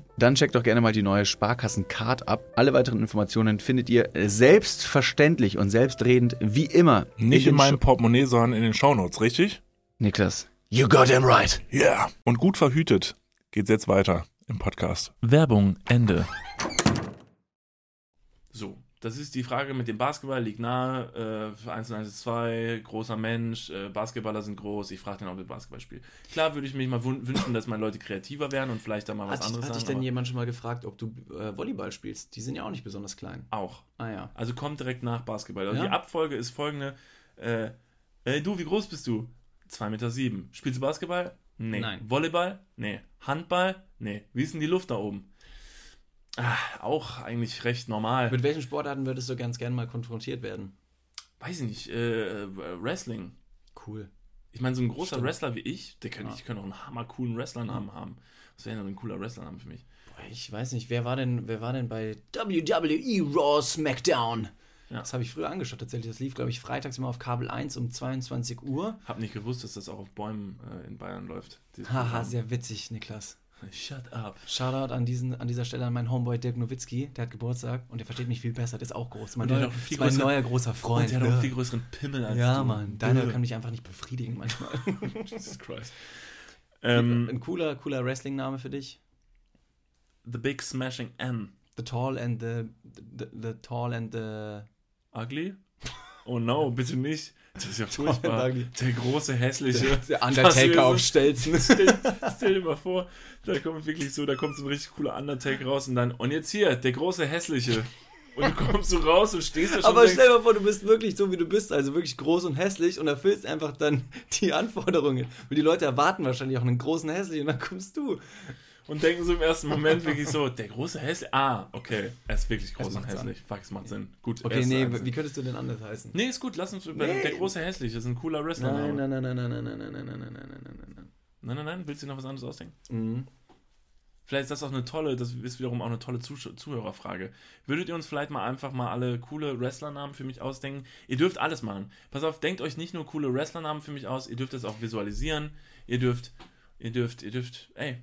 dann checkt doch gerne mal die neue Sparkassen-Card ab. Alle weiteren Informationen findet ihr selbstverständlich und selbstredend wie immer Nicht den in meinem Sh- Portemonnaie, sondern in den Shownotes, richtig? Niklas. You got him right. Yeah. Und gut verhütet geht's jetzt weiter im Podcast. Werbung, Ende. So, das ist die Frage mit dem Basketball, liegt nahe, äh, 1 und 1 ist 2, großer Mensch, äh, Basketballer sind groß, ich frage den, ob er Basketball spielt. Klar würde ich mich mal wün- wünschen, dass meine Leute kreativer wären und vielleicht da mal was Hat, anderes hat dich denn jemand schon mal gefragt, ob du äh, Volleyball spielst? Die sind ja auch nicht besonders klein. auch. Ah ja. Also kommt direkt nach Basketball. Also Ja? die Abfolge ist folgende. Äh, ey, du, wie groß bist du? 2,7 Meter. Sieben. Spielst du Basketball? Nee. Nein. Volleyball? Nee. Handball? Nee. Wie ist denn die Luft da oben? Ah, auch eigentlich recht normal. Mit welchen Sportarten würdest du ganz gerne mal konfrontiert werden? Weiß ich nicht. Äh, Wrestling. Cool. Ich meine, so ein großer Stimmt. Wrestler wie ich, der könnte, Ja. ich könnte auch einen hammercoolen Wrestlernamen haben. Was wäre ein cooler Wrestlernamen für mich? Boah, Ich weiß nicht, wer war denn, wer war denn bei WWE Raw SmackDown? Ja. Das habe ich früher angeschaut tatsächlich. Das lief, glaube ich, freitags immer auf Kabel 1 um 22 Uhr. Hab nicht gewusst, dass das auch auf Bäumen äh, in Bayern läuft. Haha, sehr witzig, Niklas. Shut up. Shoutout an, diesen, an dieser Stelle an meinen Homeboy Dirk Nowitzki. Der hat Geburtstag und der versteht mich viel besser. Der ist auch groß. Mein, neuer, ist mein neuer großer Freund. Und der hat auch einen Ja. viel größeren Pimmel als Ja, du. Mann. Deiner kann mich einfach nicht befriedigen manchmal. Jesus Christ. Ähm, Ein cooler, cooler Wrestling-Name für dich? the Big Smashing M. The Tall and the, the, the Tall and the... Ugly? Oh no, bitte nicht. Das ist ja furchtbar. Der große, hässliche. Der Das Undertaker wäre auf so- Stelzen. Stell, stell dir mal vor, da kommt wirklich so, da kommt so ein richtig cooler Undertaker raus und dann, und jetzt hier, der große, hässliche. Und du kommst so raus und stehst da schon Aber denkst, stell dir mal vor, du bist wirklich so, wie du bist, also wirklich groß und hässlich und erfüllst einfach dann die Anforderungen. Und die Leute erwarten wahrscheinlich auch einen großen hässlichen und dann kommst du. Und denken so im ersten Moment wirklich so, der große, hässliche. Ah, okay, er ist wirklich groß und hässlich. Fuck, es macht Sinn. Gut, er Okay, nee, eins. wie könntest du denn anders heißen? Nee, ist gut, lass uns über Nee. der große, hässliche, das ist ein cooler Wrestler. Nein, Nein, nein, nein, nein, nein, nein, nein, nein, nein, nein, nein, nein, nein, nein. nein, nein, nein, willst du noch was anderes ausdenken? Mhm. Vielleicht ist das auch eine tolle, das ist wiederum auch eine tolle Zusch Zuhörerfrage. Würdet ihr uns vielleicht mal einfach mal alle coole Wrestlernamen für mich ausdenken? Ihr dürft alles machen. Pass auf, denkt euch nicht nur coole Wrestlernamen für mich aus, ihr dürft es auch visualisieren. Ihr dürft, ihr dürft, ihr dürft, ey,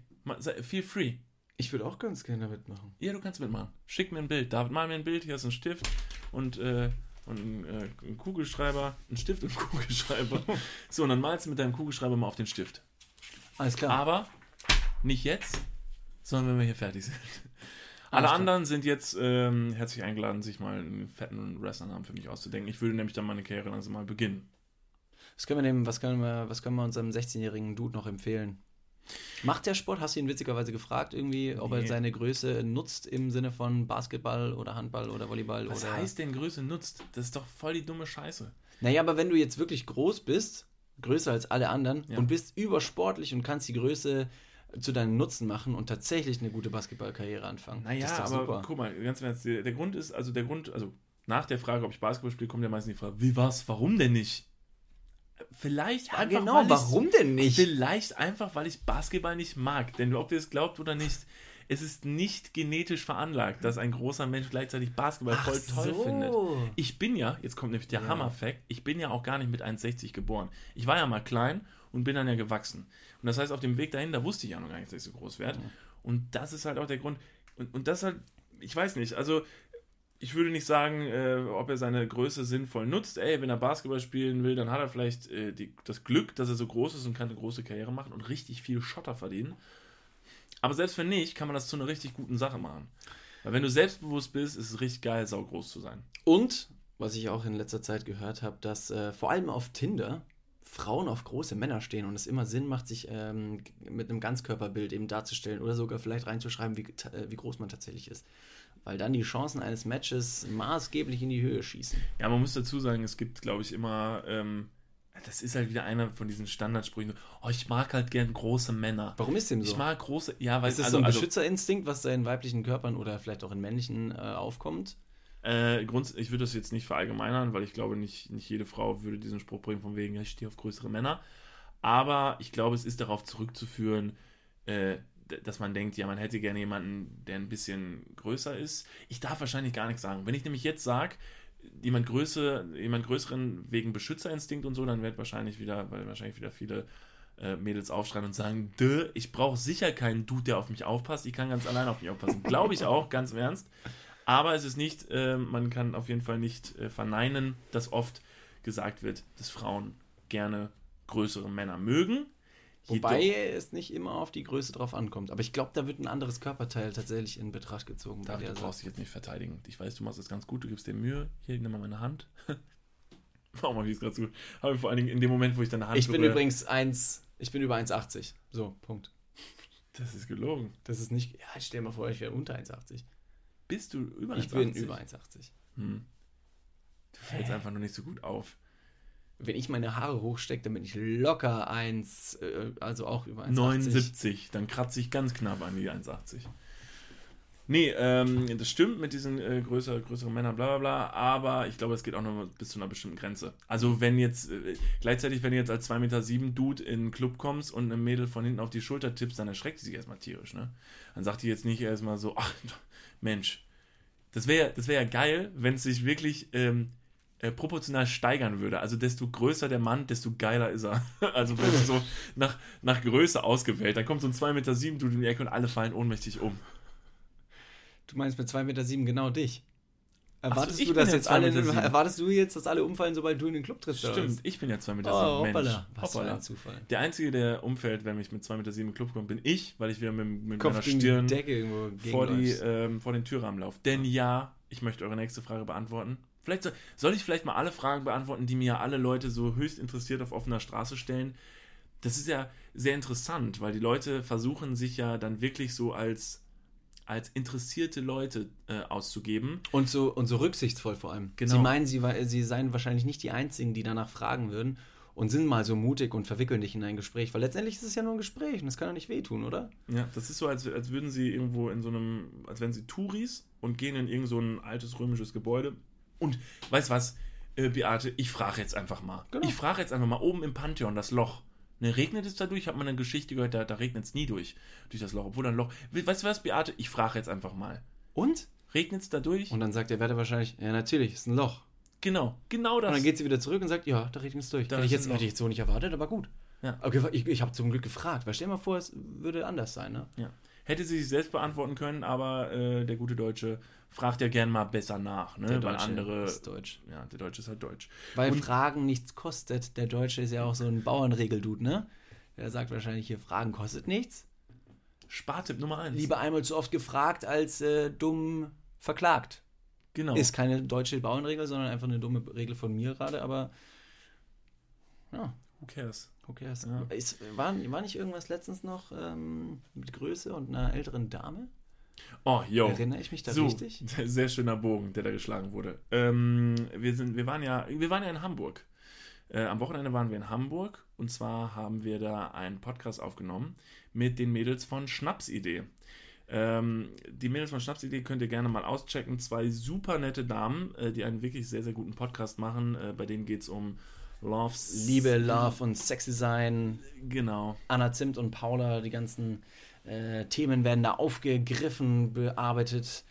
feel free. Ich würde auch ganz gerne mitmachen. Ja, du kannst mitmachen. Schick mir ein Bild. David, mal mir ein Bild. Hier ist ein Stift und, äh, und ein, äh, ein Kugelschreiber. Ein Stift und ein Kugelschreiber. so, und dann malst du mit deinem Kugelschreiber mal auf den Stift. Alles klar. Aber nicht jetzt, sondern wenn wir hier fertig sind. Alle anderen sind jetzt ähm, herzlich eingeladen, sich mal einen fetten Wrestlernamen für mich auszudenken. Ich würde nämlich dann meine Karriere langsam mal beginnen. Was können wir nehmen, was können wir, was können wir unserem 16-jährigen Dude noch empfehlen? Macht der Sport? Hast du ihn witzigerweise gefragt, irgendwie, ob er Nee. seine Größe nutzt im Sinne von Basketball oder Handball oder Volleyball? Was oder heißt denn Größe nutzt? Das ist doch voll die dumme Scheiße. Naja, aber wenn du jetzt wirklich groß bist, größer als alle anderen Ja. und bist übersportlich und kannst die Größe zu deinem Nutzen machen und tatsächlich eine gute Basketballkarriere anfangen. Naja, aber super. guck mal, ganz im Ernst, der, Grund ist, also der Grund, also nach der Frage, ob ich Basketball spiele, kommt ja meistens die Frage, wie was, warum denn nicht? Vielleicht Ja, einfach, genau, warum denn nicht? Vielleicht einfach, weil ich Basketball nicht mag. Denn ob ihr es glaubt oder nicht, es ist nicht genetisch veranlagt, dass ein großer Mensch gleichzeitig Basketball Ach voll toll so. findet. Ich bin ja, jetzt kommt nämlich der Ja. Hammer-Fact, ich bin ja auch gar nicht mit 1,60 geboren. Ich war ja mal klein und bin dann ja gewachsen. Und das heißt, auf dem Weg dahin, da wusste ich ja noch gar nicht, dass ich so groß werde. Und das ist halt auch der Grund. Und, und das halt, ich weiß nicht, also ich würde nicht sagen, äh, ob er seine Größe sinnvoll nutzt. Ey, wenn er Basketball spielen will, dann hat er vielleicht äh, die, das Glück, dass er so groß ist und kann eine große Karriere machen und richtig viel Schotter verdienen. Aber selbst wenn nicht, kann man das zu einer richtig guten Sache machen. Weil wenn du selbstbewusst bist, ist es richtig geil, saugroß zu sein. Und, was ich auch in letzter Zeit gehört habe, dass äh, vor allem auf Tinder Frauen auf große Männer stehen und es immer Sinn macht, sich ähm, mit einem Ganzkörperbild eben darzustellen oder sogar vielleicht reinzuschreiben, wie, äh, wie groß man tatsächlich ist. Weil dann die Chancen eines Matches maßgeblich in die Höhe schießen. Ja, man muss dazu sagen, es gibt, glaube ich, immer, ähm, das ist halt wieder einer von diesen Standardsprüchen. Oh, ich mag halt gern große Männer. Warum ist dem so? Ich mag große, ja, weil ist das also, so ein also, Beschützerinstinkt, was da in weiblichen Körpern oder vielleicht auch in männlichen äh, aufkommt? Äh, grunds ich würde das jetzt nicht verallgemeinern, weil ich glaube, nicht, nicht jede Frau würde diesen Spruch bringen, von wegen, ja, ich stehe auf größere Männer. Aber ich glaube, es ist darauf zurückzuführen, äh, dass man denkt, ja, man hätte gerne jemanden, der ein bisschen größer ist. Ich darf wahrscheinlich gar nichts sagen. Wenn ich nämlich jetzt sage, jemand, Größe, jemand größeren wegen Beschützerinstinkt und so, dann wird wahrscheinlich wieder, weil wahrscheinlich wieder viele äh, Mädels aufschreien und sagen, Dö, ich brauche sicher keinen Dude, der auf mich aufpasst. Ich kann ganz allein auf mich aufpassen. Glaube ich auch, ganz im Ernst. Aber es ist nicht, äh, man kann auf jeden Fall nicht äh, verneinen, dass oft gesagt wird, dass Frauen gerne größere Männer mögen. Wobei Jedoch- es nicht immer auf die Größe drauf ankommt. Aber ich glaube, da wird ein anderes Körperteil tatsächlich in Betracht gezogen. der du brauchst dich jetzt nicht verteidigen. Ich weiß, du machst das ganz gut, du gibst dir Mühe. Hier, nimm mal meine Hand. Warum habe ich es gerade so? Habe ich vor allen Dingen in dem Moment, wo ich deine Hand Ich bin übrigens 1, ich bin über 1,80. So, Punkt. Das ist gelogen. Das ist nicht, ja, stell dir mal vor, ich wäre unter 1,80. Bist du über Ich bin 1,80? über 1,80. Hm. Du fällst einfach nur nicht so gut auf. Wenn ich meine Haare hochstecke, dann bin ich locker 1, äh, also auch über 1,80. 79, dann kratze ich ganz knapp an die 1,80. Nee, ähm, das stimmt mit diesen äh, größer, größeren Männern, bla bla bla, aber ich glaube, es geht auch noch bis zu einer bestimmten Grenze. Also wenn jetzt, äh, gleichzeitig, wenn du jetzt als 2,7 Meter Dude in den Club kommst und einem Mädel von hinten auf die Schulter tippst, dann erschreckt sie sich erstmal tierisch, ne? Dann sagt die jetzt nicht erstmal so, ach, Mensch, das wäre das wär ja geil, wenn es sich wirklich ähm, äh, proportional steigern würde. Also desto größer der Mann, desto geiler ist er. Also wenn so nach, nach Größe ausgewählt, dann kommt so ein 2,7 Meter sieben Dude in die Ecke und alle fallen ohnmächtig um. Du meinst mit 2,7 Meter genau dich. Erwartest ich du, dass ja jetzt alle, 2,7 Meter. erwartest du jetzt, dass alle umfallen, sobald du in den Club trittst? Stimmt, ich bin ja 2,7 Meter Oh, sieben, hoppala. Mensch. Was Hoppala. ein Zufall. Der Einzige, der umfällt, wenn ich mit 2,7 Meter den Club komme, bin ich, weil ich wieder mit, mit Kopf meiner Stirn die vor, die, ähm, vor den Türrahmen laufe. Denn ja, ich möchte eure nächste Frage beantworten. Vielleicht soll, soll ich vielleicht mal alle Fragen beantworten, die mir ja alle Leute so höchst interessiert auf offener Straße stellen. Das ist ja sehr interessant, weil die Leute versuchen sich ja dann wirklich so als, als interessierte Leute äh, auszugeben. Und so, und so rücksichtsvoll vor allem. Genau. Sie meinen, sie, sie seien wahrscheinlich nicht die Einzigen, die danach fragen würden und sind mal so mutig und verwickeln dich in ein Gespräch. Weil letztendlich ist es ja nur ein Gespräch und das kann doch nicht wehtun, oder? Ja, das ist so, als, als würden sie irgendwo in so einem, als wären sie Touris und gehen in irgend so ein altes römisches Gebäude. Und weißt was, äh, Beate, ich frage jetzt einfach mal. Genau. Ich frage jetzt einfach mal oben im Pantheon, das Loch. Ne, regnet es da durch? Ich habe mal eine Geschichte gehört, da, da regnet es nie durch, durch das Loch. Obwohl ein Loch. Weißt du was, Beate? Ich frage jetzt einfach mal. Und? Regnet es da durch? Und dann sagt der Wärter wahrscheinlich, ja natürlich, ist ein Loch. genau, genau das. Und dann geht sie wieder zurück und sagt, ja, da regnet es durch. Da hätte, ich jetzt, hätte ich jetzt so nicht erwartet, aber gut. Ja. Okay, ich, ich habe zum Glück gefragt, weil stell dir mal vor, es würde anders sein, ne? ja. Hätte sie sich selbst beantworten können, aber äh, der gute Deutsche fragt ja gern mal besser nach, ne? Der Weil Deutsche andere. ist deutsch. Ja, der Deutsche ist halt deutsch. Weil Und- Fragen nichts kostet. Der Deutsche ist ja auch so ein Bauernregeldude, ne? Der sagt wahrscheinlich hier, Fragen kostet nichts. Spartipp Nummer eins. Lieber einmal zu oft gefragt als äh, dumm verklagt. Genau. Ist keine deutsche Bauernregel, sondern einfach eine dumme Regel von mir gerade, aber ja. who cares? Who cares? Ja. Ist, war, war nicht irgendwas letztens noch ähm, mit Größe und einer älteren Dame? Oh, yo. Erinnere ich mich da so, richtig? sehr schöner Bogen, der da geschlagen wurde. Ähm, wir, sind, wir, waren ja, wir waren ja in Hamburg. Äh, am Wochenende waren wir in Hamburg und zwar haben wir da einen Podcast aufgenommen mit den Mädels von Schnapsidee. Ähm, die Mädels von Schnapsidee könnt ihr gerne mal auschecken. Zwei super nette Damen, äh, die einen wirklich sehr, sehr guten Podcast machen. Äh, bei denen geht es um Love, Liebe, Love und Sexy sein. Genau. Anna Zimt und Paula, die ganzen äh, Themen werden da aufgegriffen, bearbeitet.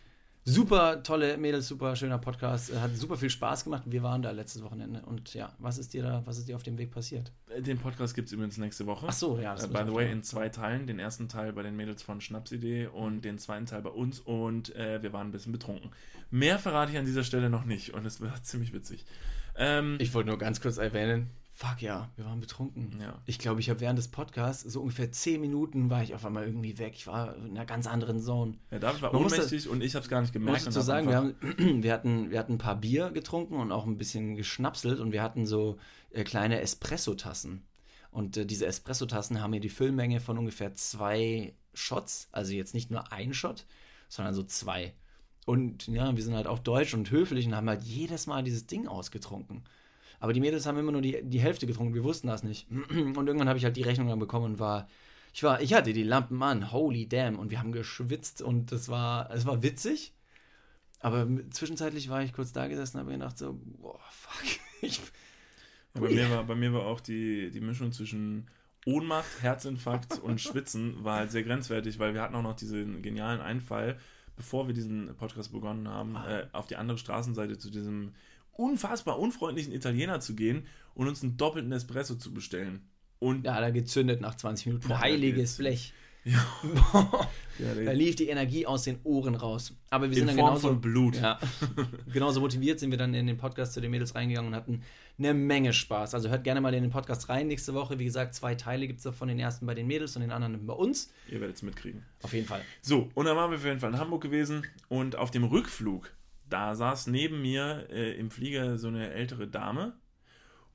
Super tolle Mädels, super schöner Podcast. Hat super viel Spaß gemacht. Wir waren da letztes Wochenende. Und ja, was ist dir da, was ist dir auf dem Weg passiert? Äh, Den Podcast gibt es übrigens nächste Woche. Ach so, ja. Das Äh, by the way, in zwei Teilen. Den ersten Teil bei den Mädels von Schnapsidee und den zweiten Teil bei uns. Und äh, wir waren ein bisschen betrunken. Mehr verrate ich an dieser Stelle noch nicht. Und es war ziemlich witzig. Ähm, Ich wollte nur ganz kurz erwähnen, fuck ja, wir waren betrunken. Ja. Ich glaube, ich habe während des Podcasts so ungefähr zehn Minuten war ich auf einmal irgendwie weg. Ich war in einer ganz anderen Zone. ja, David war Man ohnmächtig und ich habe es gar nicht Ich gemerkt. muss hab sagen, wir, haben, wir, hatten, wir hatten ein paar Bier getrunken und auch ein bisschen geschnapselt und wir hatten so äh, kleine Espresso-Tassen. Und äh, diese Espresso-Tassen haben hier die Füllmenge von ungefähr zwei Shots, also jetzt nicht nur ein Shot, sondern so zwei. Und ja, wir sind halt auch deutsch und höflich und haben halt jedes Mal dieses Ding ausgetrunken. Aber die Mädels haben immer nur die, die Hälfte getrunken, wir wussten das nicht. Und irgendwann habe ich halt die Rechnung dann bekommen und war, ich war, ich hatte die Lampen an, holy damn, und wir haben geschwitzt und das war, es war witzig. Aber zwischenzeitlich war ich kurz da gesessen und habe gedacht so, boah, fuck. Ich, Ja, bei, mir war, bei mir war auch die, die Mischung zwischen Ohnmacht, Herzinfarkt und Schwitzen war halt sehr grenzwertig, weil wir hatten auch noch diesen genialen Einfall, bevor wir diesen Podcast begonnen haben, Ah. äh, auf die andere Straßenseite zu diesem unfassbar unfreundlichen Italiener zu gehen und uns einen doppelten Espresso zu bestellen. Und ja, da gezündet nach 20 Minuten. Boah, Heiliges Blech. Ja. Da lief die Energie aus den Ohren raus. Aber wir sind in dann Form genauso, von Blut. Ja. Genauso motiviert sind wir dann in den Podcast zu den Mädels reingegangen und hatten eine Menge Spaß. Also hört gerne mal in den Podcast rein nächste Woche. Wie gesagt, zwei Teile gibt es davon. Den ersten bei den Mädels und den anderen bei uns. Ihr werdet es mitkriegen. Auf jeden Fall. So, und dann waren wir auf jeden Fall in Hamburg gewesen und auf dem Rückflug, da saß neben mir äh, im Flieger so eine ältere Dame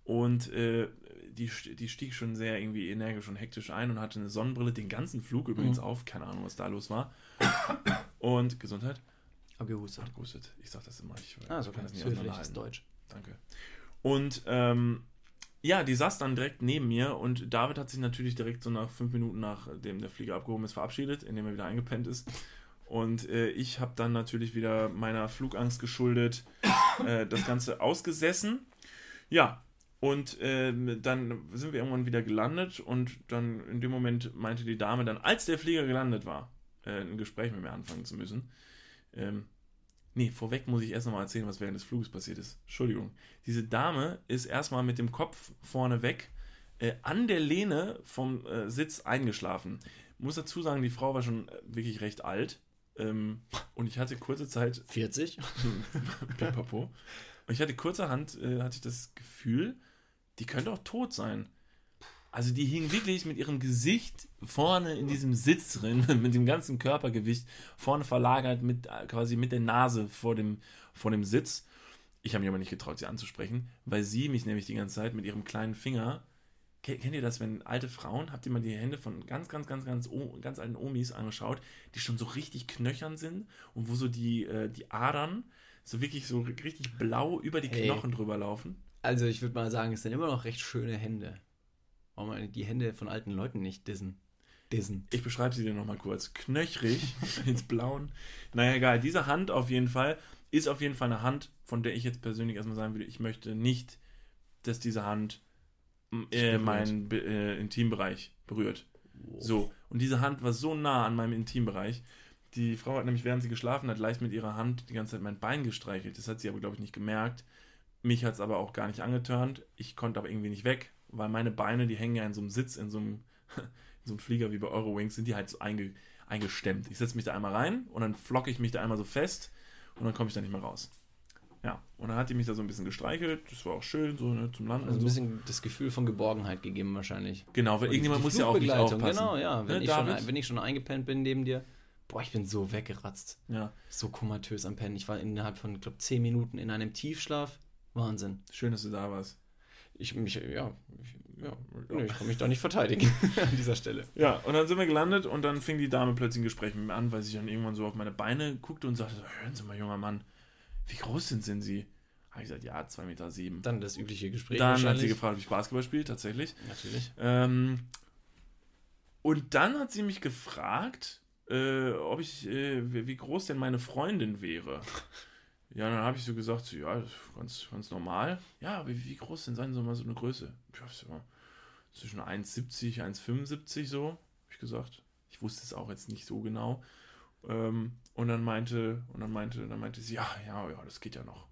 und äh, die, die stieg schon sehr irgendwie energisch und hektisch ein und hatte eine Sonnenbrille den ganzen Flug übrigens Mhm. auf, keine Ahnung, was da los war. Und Gesundheit. Hab gehustet. Hat gehustet. Ich sag das immer, ich Ah, so kann das nicht auseinanderhalten. Deutsch. Danke. Und ähm, ja, die saß dann direkt neben mir und David hat sich natürlich direkt so nach fünf Minuten nachdem der Flieger abgehoben ist verabschiedet, indem er wieder eingepennt ist. Und äh, ich habe dann natürlich wieder meiner Flugangst geschuldet äh, das Ganze ausgesessen. Ja, und ähm, dann sind wir irgendwann wieder gelandet und dann in dem Moment meinte die Dame dann, als der Flieger gelandet war, äh, ein Gespräch mit mir anfangen zu müssen. Ähm, nee, vorweg muss ich erst nochmal erzählen, was während des Fluges passiert ist. Entschuldigung. Diese Dame ist erstmal mit dem Kopf vorne weg äh, an der Lehne vom äh, Sitz eingeschlafen. Muss dazu sagen, die Frau war schon äh, wirklich recht alt. Ähm, und ich hatte kurze Zeit 40? Pipapo. Und ich hatte kurzerhand, äh, hatte ich das Gefühl, die könnte auch tot sein. Also die hing wirklich mit ihrem Gesicht vorne in diesem Sitz drin, mit dem ganzen Körpergewicht vorne verlagert, mit äh, quasi mit der Nase vor dem, vor dem Sitz. Ich habe mich aber nicht getraut, sie anzusprechen, weil sie mich nämlich die ganze Zeit mit ihrem kleinen Finger. Ke- Kennt ihr das, wenn alte Frauen, habt ihr mal die Hände von ganz, ganz, ganz, ganz, ganz alten Omis angeschaut, die schon so richtig knöchern sind und wo so die, äh, die Adern so wirklich so richtig blau über die Hey. Knochen drüber laufen? Also ich würde mal sagen, es sind immer noch recht schöne Hände. Warum man die Hände von alten Leuten nicht dissen? Dissen. Ich beschreibe sie dir nochmal kurz. Knöchrig, ins Blauen. Naja, egal. Diese Hand auf jeden Fall ist auf jeden Fall eine Hand, von der ich jetzt persönlich erstmal sagen würde, ich möchte nicht, dass diese Hand äh, meinen äh, Intimbereich berührt. So, und diese Hand war so nah an meinem Intimbereich. Die Frau hat nämlich, während sie geschlafen hat, leicht mit ihrer Hand die ganze Zeit mein Bein gestreichelt. Das hat sie aber, glaube ich, nicht gemerkt. Mich hat es aber auch gar nicht angetörnt. Ich konnte aber irgendwie nicht weg, weil meine Beine, die hängen ja in so einem Sitz, in so einem, in so einem Flieger wie bei Eurowings, sind die halt so einge, eingestemmt. Ich setze mich da einmal rein und dann flocke ich mich da einmal so fest und dann komme ich da nicht mehr raus. Ja, und dann hat die mich da so ein bisschen gestreichelt. Das war auch schön, so ne, zum Landen. Also ein und so. bisschen das Gefühl von Geborgenheit gegeben wahrscheinlich. Genau, weil Und irgendjemand muss ja auch nicht aufpassen. Genau, ja. Wenn, Ne, ich schon, wenn ich schon eingepennt bin neben dir, boah, ich bin so weggeratzt. Ja, So komatös am Pennen. Ich war innerhalb von, glaube 10 Minuten in einem Tiefschlaf. Wahnsinn. schön, dass du da warst. Ich mich, ja, ich, Ja, nö, ich kann mich da nicht verteidigen an dieser Stelle. Ja, und dann sind wir gelandet und dann fing die Dame plötzlich ein Gespräch mit mir an, weil sie dann irgendwann so auf meine Beine guckte und sagte: so, Hören Sie mal, junger Mann, wie groß sind, sind Sie? Habe ich gesagt: Ja, 2,7 Meter. Sieben. Dann das übliche Gespräch. Dann hat sie gefragt, ob ich Basketball spiele, tatsächlich. Natürlich. Ähm, und dann hat sie mich gefragt, äh, ob ich, äh, wie groß denn meine Freundin wäre. Ja, dann habe ich so gesagt, so, ja, ganz, ganz normal. Ja, aber wie, wie groß denn sein soll mal so eine Größe? Ja, so zwischen 1,70, 1,75 so, habe ich gesagt. Ich wusste es auch jetzt nicht so genau. Ähm, und dann meinte, und dann meinte, dann meinte sie, ja, ja, ja, das geht ja noch.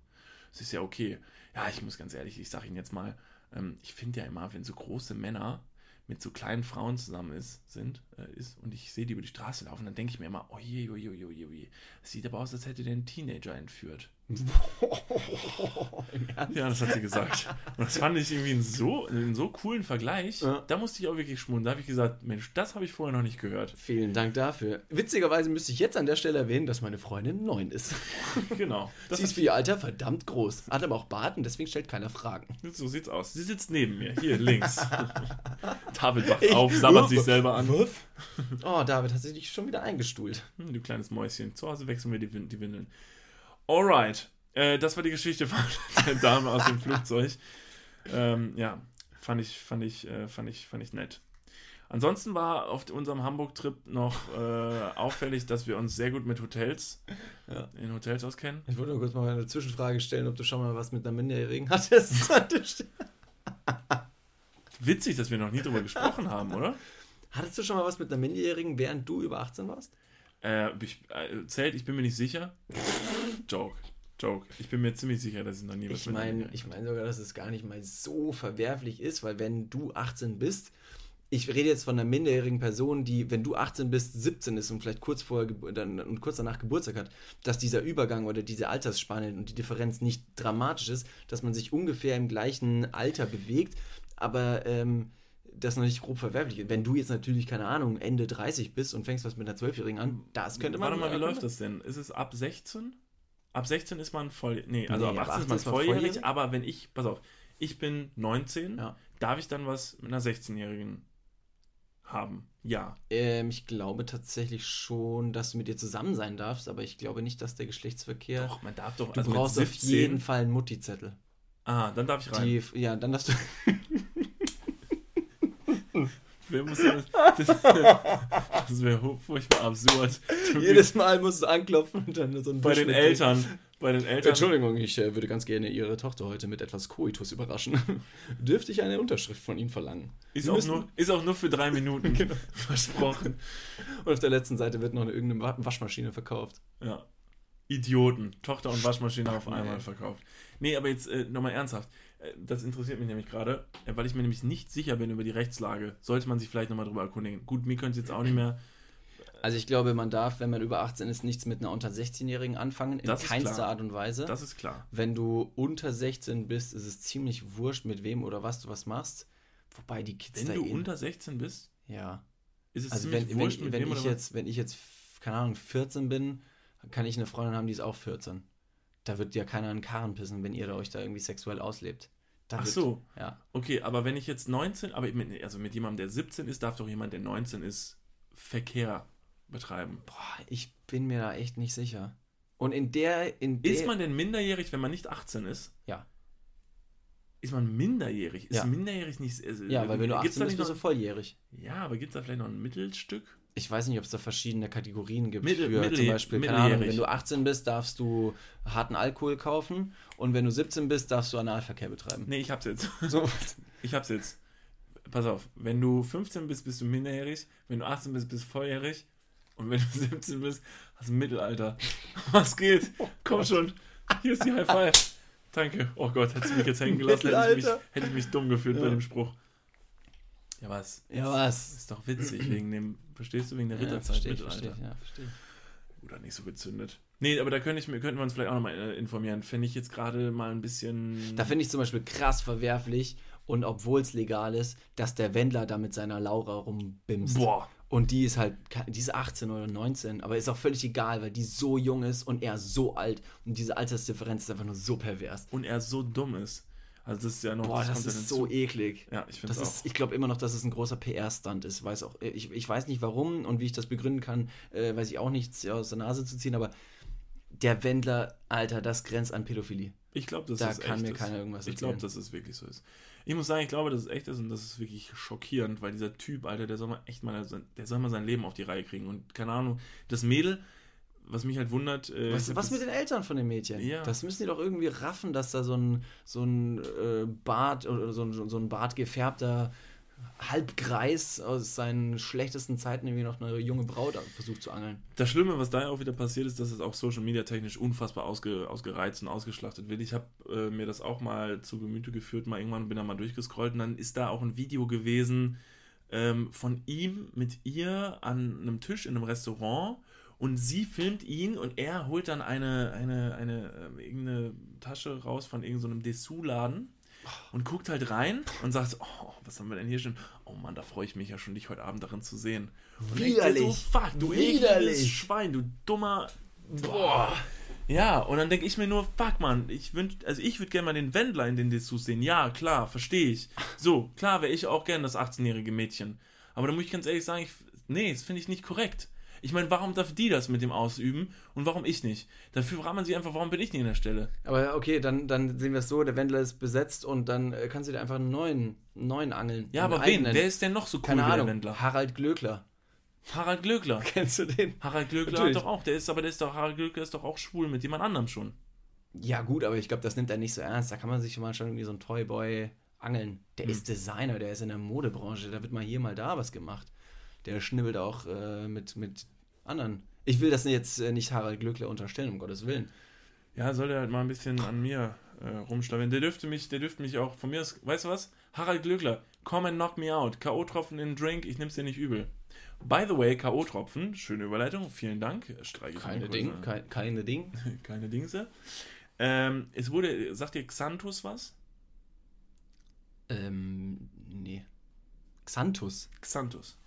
Das ist ja okay. Ja, ich muss ganz ehrlich, ich sage Ihnen jetzt mal, ähm, ich finde ja immer, wenn so große Männer mit so kleinen Frauen zusammen ist, sind, äh, ist und ich sehe die über die Straße laufen, dann denke ich mir immer, oje, oje, oje, oje. Es sieht aber aus, als hätte der einen Teenager entführt. Ja, das hat sie gesagt. Und das fand ich irgendwie einen so, einen so coolen Vergleich. Ja. Da musste ich auch wirklich schmunzeln. Da habe ich gesagt, Mensch, das habe ich vorher noch nicht gehört. Vielen Dank dafür. Witzigerweise müsste ich jetzt an der Stelle erwähnen, dass meine Freundin neun ist. Genau. Das Sie ist für ihr Alter verdammt groß. Hat aber auch Bart und deswegen stellt keiner Fragen. so sieht's aus. Sie sitzt neben mir, hier links. David wacht auf, sabbert sich selber an. Wuff. Oh, David hat sich schon wieder eingestuhlt. Hm, du kleines Mäuschen. Zu Hause wechseln wir die, Win- die Windeln. Alright. Äh, das war die Geschichte von der Dame aus dem Flugzeug. Ähm, ja, fand ich, fand ich, äh, fand ich, fand ich nett. Ansonsten war auf unserem Hamburg-Trip noch äh, auffällig, dass wir uns sehr gut mit Hotels, Ja. in Hotels auskennen. Ich wollte nur kurz mal eine Zwischenfrage stellen, ob du schon mal was mit einer Minderjährigen hattest. Witzig, dass wir noch nie drüber gesprochen haben, oder? Hattest du schon mal was mit einer Minderjährigen, während du über 18 warst? Äh, ich, äh, zählt, ich bin mir nicht sicher. Joke. Joke. Ich bin mir ziemlich sicher, dass ich noch nie was Ich meine einer- ich mein sogar, dass es gar nicht mal so verwerflich ist, weil wenn du 18 bist, ich rede jetzt von einer minderjährigen Person, die, wenn du 18 bist, 17 ist und vielleicht kurz vorher dann, und kurz danach Geburtstag hat, dass dieser Übergang oder diese Altersspanne und die Differenz nicht dramatisch ist, dass man sich ungefähr im gleichen Alter bewegt, aber ähm, das noch nicht grob verwerflich ist. Wenn du jetzt natürlich, keine Ahnung, Ende 30 bist und fängst was mit einer 12-Jährigen an, das könnte man. Warte mal, wie läuft das denn? Ist es ab 16? Ab 16 ist man voll. Nee, also Nee, ab ab 18 ist man 18 ist man volljährig, volljährig. aber wenn ich, pass auf, ich bin 19, Ja. darf ich dann was mit einer 16-Jährigen haben? Ja. Ähm, ich glaube tatsächlich schon, dass du mit ihr zusammen sein darfst, aber ich glaube nicht, dass der Geschlechtsverkehr. Doch, man darf doch. Du also brauchst auf jeden Fall einen Mutti-Zettel. Ah, dann darf ich rein. Die, ja, dann darfst du. Wer muss das? Das, das wäre furchtbar absurd. Jedes Mal musst du anklopfen und dann so ein bei den Eltern. Bei den Eltern. Entschuldigung, ich äh, würde ganz gerne Ihre Tochter heute mit etwas Koitus überraschen. Dürfte ich eine Unterschrift von Ihnen verlangen? Ist auch, nur, ist auch nur für drei Minuten. Genau. Versprochen. Und auf der letzten Seite wird noch eine, irgendeine Wa- Waschmaschine verkauft. Ja. Idioten. Tochter und Waschmaschine auf einmal Nee. verkauft. Nee, aber jetzt äh, nochmal ernsthaft. Äh, das interessiert mich nämlich gerade, äh, weil ich mir nämlich nicht sicher bin über die Rechtslage. Sollte man sich vielleicht nochmal drüber erkundigen. Gut, mir könnte es jetzt auch nicht mehr. Also ich glaube, man darf, wenn man über 18 ist, nichts mit einer unter 16-Jährigen anfangen, in keinster klar. Art und Weise. Das ist klar. Wenn du unter 16 bist, ist es ziemlich wurscht, mit wem oder was du was machst. Wobei die Kids Wenn da du eh- unter 16 bist, Ja. ist es Also ziemlich wenn, wurscht, wenn, mit wenn, wem ich oder was. jetzt, wenn ich jetzt, keine Ahnung, 14 bin, kann ich eine Freundin haben, die ist auch 14. Da wird ja keiner einen Karren pissen, wenn ihr euch da irgendwie sexuell auslebt. Da Ach wird, so. Ja. Okay, aber wenn ich jetzt 19, aber mit, also mit jemandem, der 17 ist, darf doch jemand, der 19 ist, Verkehr betreiben. Boah, ich bin mir da echt nicht sicher. Und in der, in der. Ist man denn minderjährig, wenn man nicht 18 ist? Ja. Ist man minderjährig? Ist Ja. minderjährig nicht. Also, Ja, weil wenn du gibt's 18 da bist, nicht bist du volljährig. Ja, aber gibt es da vielleicht noch ein Mittelstück? Ich weiß nicht, ob es da verschiedene Kategorien gibt Mittel- für mittel- zum Beispiel, keine Ahnung, wenn du 18 bist, darfst du harten Alkohol kaufen und wenn du 17 bist, darfst du Analverkehr betreiben. Nee, ich hab's jetzt. So, Ich hab's jetzt. Pass auf, wenn du 15 bist, bist du minderjährig. Wenn du 18 bist, bist du volljährig. Und wenn du 17 bist, hast du Mittelalter. Was geht? Komm schon. Hier ist die High Five. Danke. Oh Gott, hättest du mich jetzt hängen gelassen, hätte ich mich, hätte ich mich dumm gefühlt bei Ja. dem Spruch. Ja, was? ja, was? Ist doch witzig, wegen dem, verstehst du, wegen der Ja, Ritterzeit, verstehe ich, Mittelalter. verstehe ich, ja, verstehe. Oder nicht so gezündet. Nee, aber da könnte ich, könnten wir uns vielleicht auch nochmal äh, informieren. Fände ich jetzt gerade mal ein bisschen. Da finde ich zum Beispiel krass verwerflich und obwohl es legal ist, dass der Wendler da mit seiner Laura rumbimst. Boah. Und die ist halt, die ist 18 oder 19, aber ist auch völlig egal, weil die so jung ist und er so alt. Und diese Altersdifferenz ist einfach nur so pervers. Und er so dumm ist. Also das ist ja noch. Boah, das ja ist so eklig. Ja, ich finde Das ist, auch. ich glaube immer noch, dass es ein großer PR-Stunt ist. Weiß auch, ich, ich weiß nicht warum und wie ich das begründen kann, äh, weiß ich auch nichts aus der Nase zu ziehen, aber der Wendler, Alter, das grenzt an Pädophilie. Ich glaube, dass Da das kann echt mir ist. keiner irgendwas Ich glaube, erzählen. dass es wirklich so ist. Ich muss sagen, ich glaube, dass es echt ist und das ist wirklich schockierend, weil dieser Typ, Alter, der soll mal echt mal, sein- der soll mal sein Leben auf die Reihe kriegen. Und keine Ahnung, das Mädel, was mich halt wundert. Äh, Was, was mit den Eltern von dem Mädchen? Ja. Das müssen die doch irgendwie raffen, dass da so ein, so ein äh, Bart oder so ein, so ein bartgefärbter Halbkreis aus seinen schlechtesten Zeiten irgendwie noch eine junge Braut versucht zu angeln. Das Schlimme, was da ja auch wieder passiert ist, dass es auch Social Media technisch unfassbar ausge, ausgereizt und ausgeschlachtet wird. Ich habe äh, mir das auch mal zu Gemüte geführt, mal irgendwann bin da mal durchgescrollt und dann ist da auch ein Video gewesen ähm, von ihm mit ihr an einem Tisch in einem Restaurant und sie filmt ihn und er holt dann eine, eine, eine ähm, irgendeine Tasche raus von irgendeinem so Dessous-Laden und guckt halt rein und sagt, oh, was haben wir denn hier schon? Oh Mann, da freue ich mich ja schon, dich heute Abend darin zu sehen. Und Widerlich. So, fuck, du Widerlich. Schwein, du dummer. Boah. Ja, und dann denke ich mir nur, fuck man, ich wünsch, also ich würde gerne mal den Wendler in den Dessous sehen. Ja, klar, verstehe ich. So, klar wäre ich auch gern das 18-jährige Mädchen. Aber da muss ich ganz ehrlich sagen, ich, nee, das finde ich nicht korrekt. Ich meine, warum darf die das mit dem ausüben und warum ich nicht? Dafür fragt man sich einfach, warum bin ich nicht an der Stelle? Aber okay, dann, dann sehen wir es so, der Wendler ist besetzt und dann äh, kannst du dir einfach einen neuen, neuen angeln. Ja, aber wen? eigenen. Wer ist denn noch so cool Keine wie der Ahnung, Wendler? Harald Glöckler. Harald Glöckler. Kennst du den? Harald Glöckler Natürlich. hat doch auch, der ist aber der ist doch, Harald Glöckler ist doch auch schwul mit jemand anderem schon. Ja gut, aber ich glaube, das nimmt er nicht so ernst. Da kann man sich mal schon irgendwie so einen Toyboy angeln. Der Hm. ist Designer, der ist in der Modebranche. Da wird mal hier, mal da was gemacht. Der schnibbelt auch äh, mit, mit anderen. Ich will das jetzt äh, nicht Harald Glöckler unterstellen, um Gottes Willen. Ja, soll der halt mal ein bisschen an mir äh, rumschlagen. Der dürfte mich, der dürfte mich auch von mir aus, weißt du was? Harald Glöckler, come and knock me out. K.O.-Tropfen in den Drink, ich nehm's dir nicht übel. By the way, K.O.-Tropfen, schöne Überleitung, vielen Dank. Streiche ich Keine Ding, kein, keine Ding. keine Dingse. Ähm, es wurde, sagt dir Xanthus was? Ähm, nee. Xanthus. Xanthus.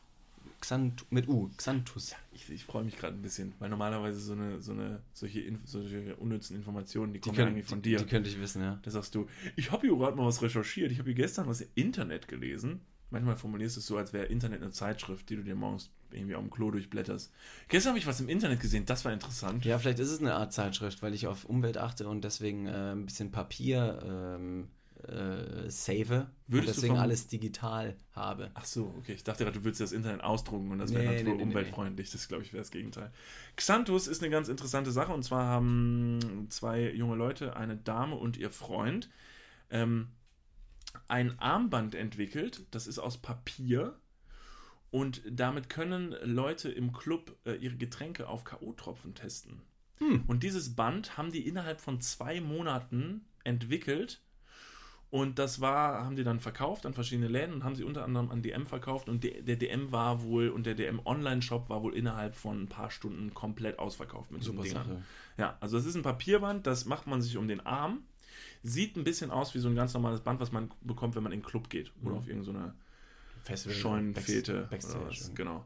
Xant mit U. Xanthus. Ich, ich freue mich gerade ein bisschen, weil normalerweise so eine, so eine, solche, Inf solche unnützen Informationen, die Die, kommen ja können, eigentlich von die, dir. die könnte ich wissen, ja. Da sagst du, ich habe hier gerade mal was recherchiert, ich habe hier gestern was im Internet gelesen. Manchmal formulierst du es so, als wäre Internet eine Zeitschrift, die du dir morgens irgendwie auf dem Klo durchblätterst. Gestern habe ich was im Internet gesehen, das war interessant. Ja, vielleicht ist es eine Art Zeitschrift, weil ich auf Umwelt achte und deswegen äh, ein bisschen Papier ähm, äh, save Würdest und deswegen alles digital habe. Ach so, okay. Ich dachte gerade, du würdest das Internet ausdrucken und das wäre Nee, natur- nee, nee, umweltfreundlich. Das glaube ich wäre das Gegenteil. Xanthus ist eine ganz interessante Sache und zwar haben zwei junge Leute, eine Dame und ihr Freund, ähm, ein Armband entwickelt. Das ist aus Papier und damit können Leute im Club äh, ihre Getränke auf K.O.-Tropfen testen. Hm. Und dieses Band haben die innerhalb von zwei Monaten entwickelt. Und das war, haben die dann verkauft an verschiedene Läden und haben sie unter anderem an DM verkauft. Und der, der DM war wohl, und der DM Online-Shop war wohl innerhalb von ein paar Stunden komplett ausverkauft mit Super diesen Dingern. Sache. Ja, also es ist ein Papierband, das macht man sich um den Arm. Sieht ein bisschen aus wie so ein ganz normales Band, was man bekommt, wenn man in den Club geht. Oder Mhm. auf irgendeine Festival. Scheunenfete. Back- Backstage. oder was, Genau.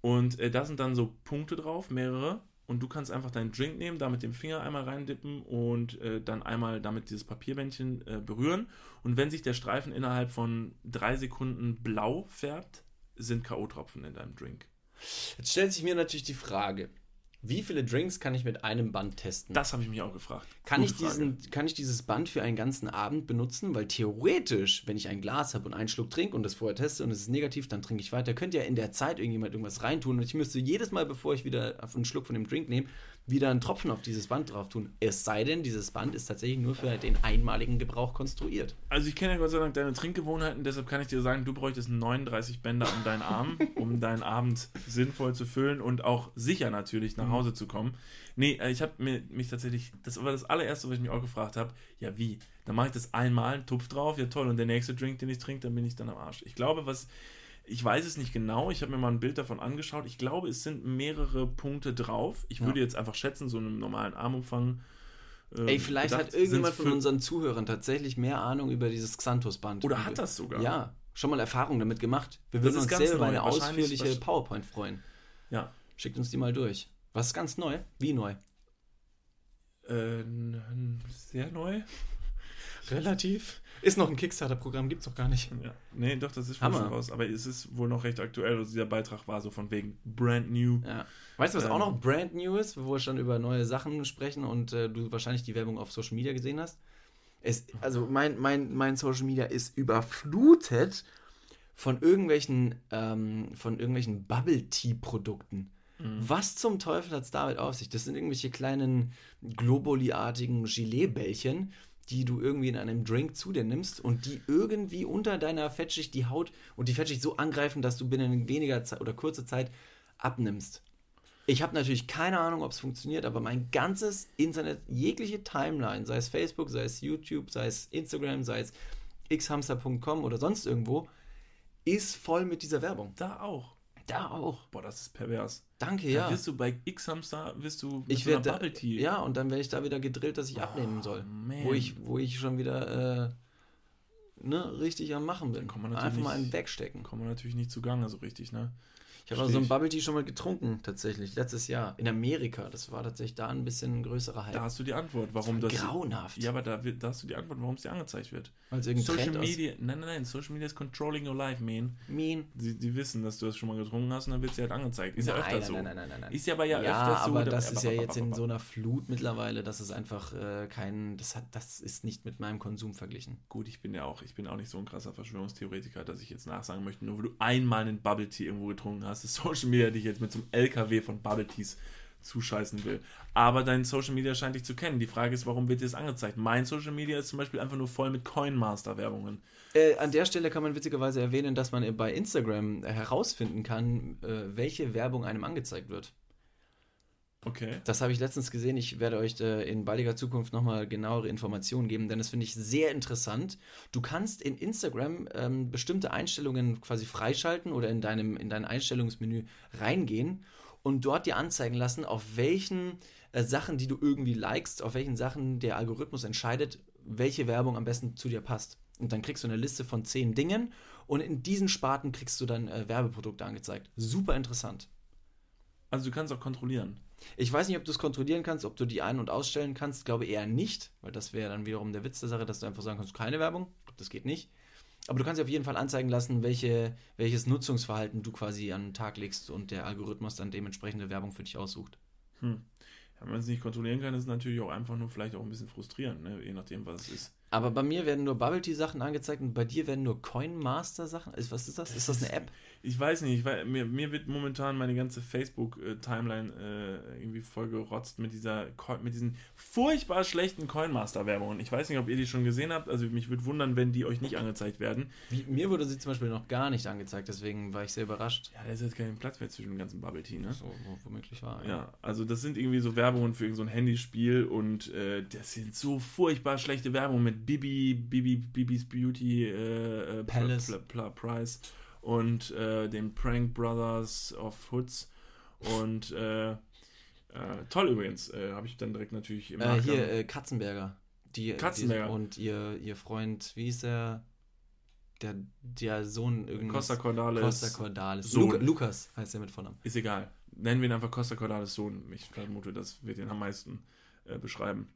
Und äh, da sind dann so Punkte drauf, mehrere. Und du kannst einfach deinen Drink nehmen, da mit dem Finger einmal reindippen und äh, dann einmal damit dieses Papierbändchen äh, berühren. Und wenn sich der Streifen innerhalb von drei Sekunden blau färbt, sind K.O.-Tropfen in deinem Drink. Jetzt stellt sich mir natürlich die Frage, wie viele Drinks kann ich mit einem Band testen? Das habe ich mich auch gefragt. Kann Gute ich, diesen, kann ich dieses Band für einen ganzen Abend benutzen? Weil theoretisch, wenn ich ein Glas habe und einen Schluck trinke und das vorher teste und es ist negativ, dann trinke ich weiter. Könnte ja in der Zeit irgendjemand irgendwas reintun und ich müsste jedes Mal, bevor ich wieder einen Schluck von dem Drink nehme, wieder einen Tropfen auf dieses Band drauf tun. Es sei denn, dieses Band ist tatsächlich nur für den einmaligen Gebrauch konstruiert. Also ich kenne ja Gott sei Dank deine Trinkgewohnheiten, deshalb kann ich dir sagen, du bräuchtest 39 Bänder um deinen Arm, um deinen Abend sinnvoll zu füllen und auch sicher natürlich nach Hause zu kommen. Nee, äh, ich habe mir mich tatsächlich, das war das allererste, was ich mich auch gefragt habe, ja wie? Dann mache ich das einmal, Tupf drauf, ja toll, und der nächste Drink, den ich trinke, dann bin ich dann am Arsch. Ich glaube, was, ich weiß es nicht genau, ich habe mir mal ein Bild davon angeschaut, ich glaube, es sind mehrere Punkte drauf. Ich Ja. würde jetzt einfach schätzen, so einem normalen Armumfang. ähm, Ey, vielleicht gedacht, hat irgendjemand von unseren Zuhörern tatsächlich mehr Ahnung über dieses Xanthus-Band. Oder hat das sogar? Ja, schon mal Erfahrung damit gemacht. Wir würden uns sehr über eine ausführliche PowerPoint freuen. Ja. Schickt uns die mal durch. Was ist ganz neu? Wie neu? Äh, sehr neu. Relativ. Ist noch ein Kickstarter-Programm, gibt's doch gar nicht. Ja. Nee, doch, das ist schon raus. Aber es ist wohl noch recht aktuell. Also dieser Beitrag war so von wegen brand new. Ja. Weißt du, was Ähm. auch noch brand new ist, wo wir schon über neue Sachen sprechen und äh, du wahrscheinlich die Werbung auf Social Media gesehen hast? Es, also mein, mein, mein Social Media ist überflutet von irgendwelchen, ähm, von irgendwelchen Bubble Tea Produkten. Was zum Teufel hat es damit auf sich? Das sind irgendwelche kleinen Globuli-artigen Gelee-Bällchen, die du irgendwie in einem Drink zu dir nimmst und die irgendwie unter deiner Fettschicht die Haut und die Fettschicht so angreifen, dass du binnen weniger Zeit oder kurzer Zeit abnimmst. Ich habe natürlich keine Ahnung, ob es funktioniert, aber mein ganzes Internet, jegliche Timeline, sei es Facebook, sei es YouTube, sei es Instagram, sei es xhamster.com oder sonst irgendwo, ist voll mit dieser Werbung. Da auch. Da auch. Boah, das ist pervers. Danke, Da ja. wirst du bei X-Hamster, wirst du mit Ich so werde Bubble Tea. ja und dann werde ich da wieder gedrillt, dass ich abnehmen soll, man. wo ich wo ich schon wieder äh, ne, richtig am machen bin. man Einfach mal einen wegstecken. Kommen wir natürlich nicht zugange so richtig, ne? Ich habe so ein. Bubble Tea schon mal getrunken tatsächlich letztes Jahr in Amerika. Das war tatsächlich da ein bisschen größerer Hype. Da hast du die Antwort, warum das. grauenhaft. Ja, aber da, da hast du die Antwort, warum es dir angezeigt wird. Weil es irgendein Social Trend aus- Media, nein, nein, nein, Social Media ist controlling your life, man. Mean. Die, die wissen, dass du das schon mal getrunken hast und dann wird sie halt angezeigt. Ist ja Nein, öfter nein, so. nein, nein, nein, nein, nein. Ist ja aber ja, Ja, öfters so. aber da- das ist ja jetzt in so einer Flut mittlerweile, dass es einfach äh, kein, das hat, das ist nicht mit meinem Konsum verglichen. Gut, ich bin ja auch, ich bin auch nicht so ein krasser Verschwörungstheoretiker, dass ich jetzt nachsagen möchte, nur weil du einmal einen Bubble Tea irgendwo getrunken hast, dass Social Media dich jetzt mit so einem LKW von Bubble Teas zuscheißen will. Aber dein Social Media scheint dich zu kennen. Die Frage ist, warum wird dir das angezeigt? Mein Social Media ist zum Beispiel einfach nur voll mit Coinmaster-Werbungen. Äh, an der Stelle kann man witzigerweise erwähnen, dass man bei Instagram herausfinden kann, äh, welche Werbung einem angezeigt wird. Okay. Das habe ich letztens gesehen. Ich werde euch äh, in baldiger Zukunft nochmal genauere Informationen geben, denn das finde ich sehr interessant. Du kannst in Instagram ähm, bestimmte Einstellungen quasi freischalten oder in deinem in dein Einstellungsmenü reingehen und dort dir anzeigen lassen, auf welchen äh, Sachen, die du irgendwie likest, auf welchen Sachen der Algorithmus entscheidet, welche Werbung am besten zu dir passt. Und dann kriegst du eine Liste von zehn Dingen und in diesen Sparten kriegst du dann äh, Werbeprodukte angezeigt. Super interessant. Also du kannst auch kontrollieren. Ich weiß nicht, ob du es kontrollieren kannst, ob du die ein- und ausstellen kannst. Glaube eher nicht, weil das wäre dann wiederum der Witz der Sache, dass du einfach sagen kannst, keine Werbung. Ich glaube, das geht nicht. Aber du kannst dir auf jeden Fall anzeigen lassen, welche, welches Nutzungsverhalten du quasi an den Tag legst und der Algorithmus dann dementsprechende Werbung für dich aussucht. Hm. Ja, wenn man es nicht kontrollieren kann, ist es natürlich auch einfach nur vielleicht auch ein bisschen frustrierend, ne? je nachdem, was es ist. Aber bei mir werden nur Bubble Tea Sachen angezeigt und bei dir werden nur Coinmaster Sachen. Ist- Was ist das? Ist das eine App? Ich weiß nicht, ich weiß, mir, mir wird momentan meine ganze Facebook-Timeline äh, irgendwie vollgerotzt mit dieser mit diesen furchtbar schlechten Coinmaster-Werbungen. Ich weiß nicht, ob ihr die schon gesehen habt. Also mich würde wundern, wenn die euch nicht angezeigt werden. Wie, mir wurde sie zum Beispiel noch gar nicht angezeigt, deswegen war ich sehr überrascht. Ja, da ist jetzt kein Platz mehr zwischen dem ganzen Bubble Tea, ne? So, wo, womöglich war. Ja, also das sind irgendwie so Werbungen für irgendein so ein Handyspiel und äh, das sind so furchtbar schlechte Werbungen mit Bibi, Bibi, Bibis Beauty äh, äh, Palace. Price und äh, den Prank Brothers of Hoods und äh, äh, toll übrigens, äh, habe ich dann direkt natürlich im Äh, hier, Katzenberger. Die, Katzenberger. Die, und ihr, ihr Freund, wie ist der? Der, der Sohn irgendwie. Costa Cordalis. Costa Cordalis. Sohn. Luca, Lukas heißt er mit Vornamen. Ist egal. Nennen wir ihn einfach Costa Cordalis Sohn. Ich vermute, das wird ihn am meisten beschreiben.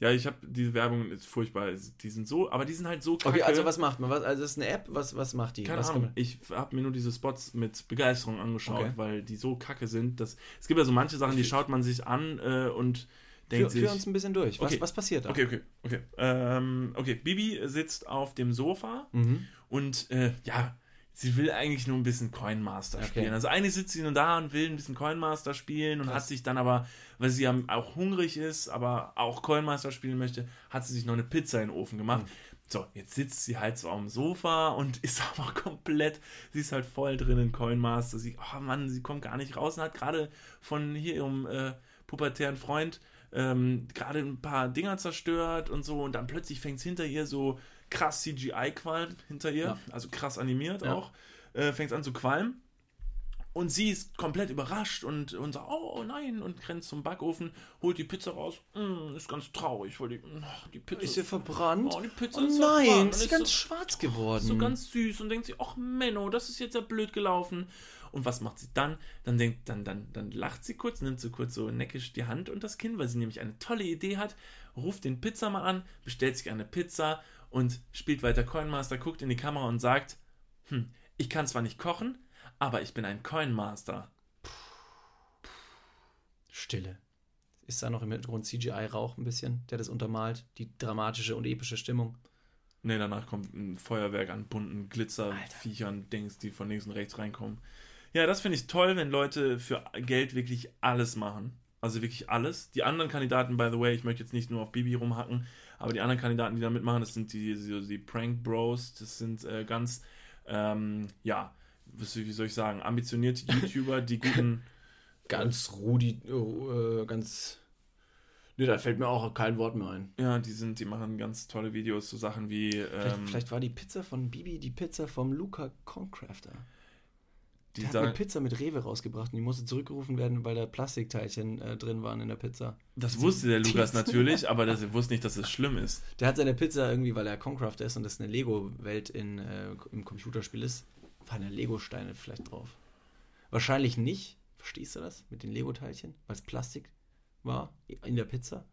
Ja, ich habe diese Werbung ist furchtbar. Die sind so, aber die sind halt so Okay, also was macht man? Was, also das ist eine App, was, was macht die? Keine was Ahnung. Ich habe mir nur diese Spots mit Begeisterung angeschaut, Okay. weil die so kacke sind. Dass, es gibt ja so manche Sachen, die Für- schaut man sich an äh, und denkt Führ, sich. führ uns ein bisschen durch. Was, Okay. was passiert da? okay, okay, okay. Ähm, okay, Bibi sitzt auf dem Sofa Mhm. und äh, ja, sie will eigentlich nur ein bisschen Coinmaster Okay. spielen. Also eigentlich sitzt sie nur da und will ein bisschen Coinmaster spielen und Krass. hat sich dann aber, weil sie ja auch hungrig ist, aber auch Coinmaster spielen möchte, hat sie sich noch eine Pizza in den Ofen gemacht. Mhm. So, jetzt sitzt sie halt so am Sofa und ist aber komplett, sie ist halt voll drin in Coinmaster. Sie, oh Mann, sie kommt gar nicht raus und hat gerade von hier ihrem äh, pubertären Freund ähm, gerade ein paar Dinger zerstört und so und dann plötzlich fängt es hinter ihr so krass CGI-Qualm hinter ihr, Ja. also krass animiert Ja. auch, äh, fängt an zu qualmen Und sie ist komplett überrascht und, und sagt, oh nein, und rennt zum Backofen, holt die Pizza raus. Mm, ist ganz traurig, weil die, oh, die Pizza Ist sie verbrannt? Oh, die Pizza oh ist nein, verbrannt. ist sie Und ganz so- schwarz geworden. so ganz süß und denkt sich, ach Menno, das ist jetzt ja blöd gelaufen. Und was macht sie dann? Dann denkt, dann, dann, dann lacht sie kurz, nimmt so kurz so neckisch die Hand und das Kinn, weil sie nämlich eine tolle Idee hat, ruft den Pizzamann an, bestellt sich eine Pizza und spielt weiter Coinmaster, guckt in die Kamera und sagt, hm, ich kann zwar nicht kochen, aber ich bin ein Coinmaster. Stille. Ist da noch im Hintergrund CGI-Rauch ein bisschen, der das untermalt? Die dramatische und epische Stimmung. Ne, danach kommt ein Feuerwerk an bunten Glitzerviechern, Dings, die von links und rechts reinkommen. Ja, das finde ich toll, wenn Leute für Geld wirklich alles machen. Also wirklich alles. Die anderen Kandidaten, by the way, ich möchte jetzt nicht nur auf Bibi rumhacken, aber die anderen Kandidaten, die da mitmachen, das sind die, die, die Prank Bros, das sind äh, ganz, ähm, ja, wie soll ich sagen, ambitionierte YouTuber, die guten. Ganz Rudi, äh, ganz. Ne, da fällt mir auch kein Wort mehr ein. Ja, die sind, die machen ganz tolle Videos zu Sachen wie. Vielleicht, Ähm, vielleicht war die Pizza von Bibi die Pizza vom Luca Concrafter. Die Der hat eine Pizza mit Rewe rausgebracht und die musste zurückgerufen werden, weil da Plastikteilchen äh, drin waren in der Pizza. das wusste der Lukas natürlich, aber das, er wusste nicht, dass es schlimm ist. Der hat seine Pizza irgendwie, weil er Concrafter ist und das eine Lego-Welt in, äh, im Computerspiel ist, waren da Lego-Steine vielleicht drauf. Wahrscheinlich nicht. Verstehst du das? Mit den Lego-Teilchen? Weil es Plastik war in der Pizza.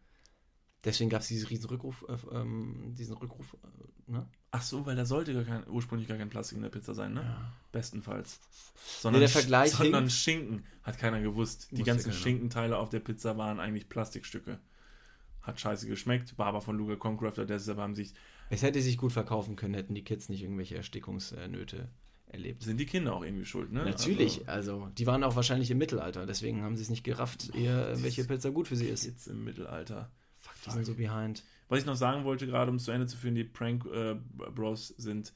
Deswegen gab es diesen riesen Rückruf, äh, ähm, diesen Rückruf, äh, ne? Ach so, weil da sollte gar kein, ursprünglich gar kein Plastik in der Pizza sein, ne? Ja. Bestenfalls. Nee, der Vergleich sondern hinkt. Schinken hat keiner gewusst. Die Wusste ganzen. Schinkenteile auf der Pizza waren eigentlich Plastikstücke. Hat scheiße geschmeckt, war aber von Luca Concrafter, deshalb haben sich, Es hätte sich gut verkaufen können, hätten die Kids nicht irgendwelche Erstickungsnöte erlebt. sind die Kinder auch irgendwie schuld, ne? Natürlich, also die waren auch wahrscheinlich im Mittelalter, deswegen haben sie es nicht gerafft, eher, welche Pizza gut für sie Also, ist. jetzt im Mittelalter. Fuck, die sind so behind. Was ich noch sagen wollte, gerade um es zu Ende zu führen, die Prank äh, Bros sind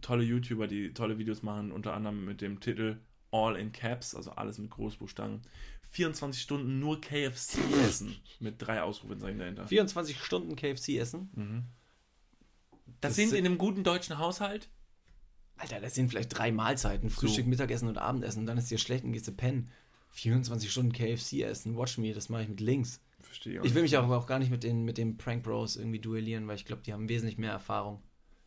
tolle YouTuber, die tolle Videos machen, unter anderem mit dem Titel All in Caps, also alles mit Großbuchstaben. 24 Stunden nur KFC essen. Mit drei Ausrufezeichen dahinter. 24 Stunden KFC essen? Das, Das sind sind- in einem guten deutschen Haushalt. Alter, das sind vielleicht drei Mahlzeiten. Frühstück, Mittagessen und Abendessen. Und dann ist dir schlecht und gehst du pennen. 24 Stunden KFC essen. Watch me, das mache ich mit links. Verstehe auch Ich will mich auch, aber auch gar nicht mit den, mit den Prank Bros irgendwie duellieren, weil ich glaube, die haben wesentlich mehr Erfahrung.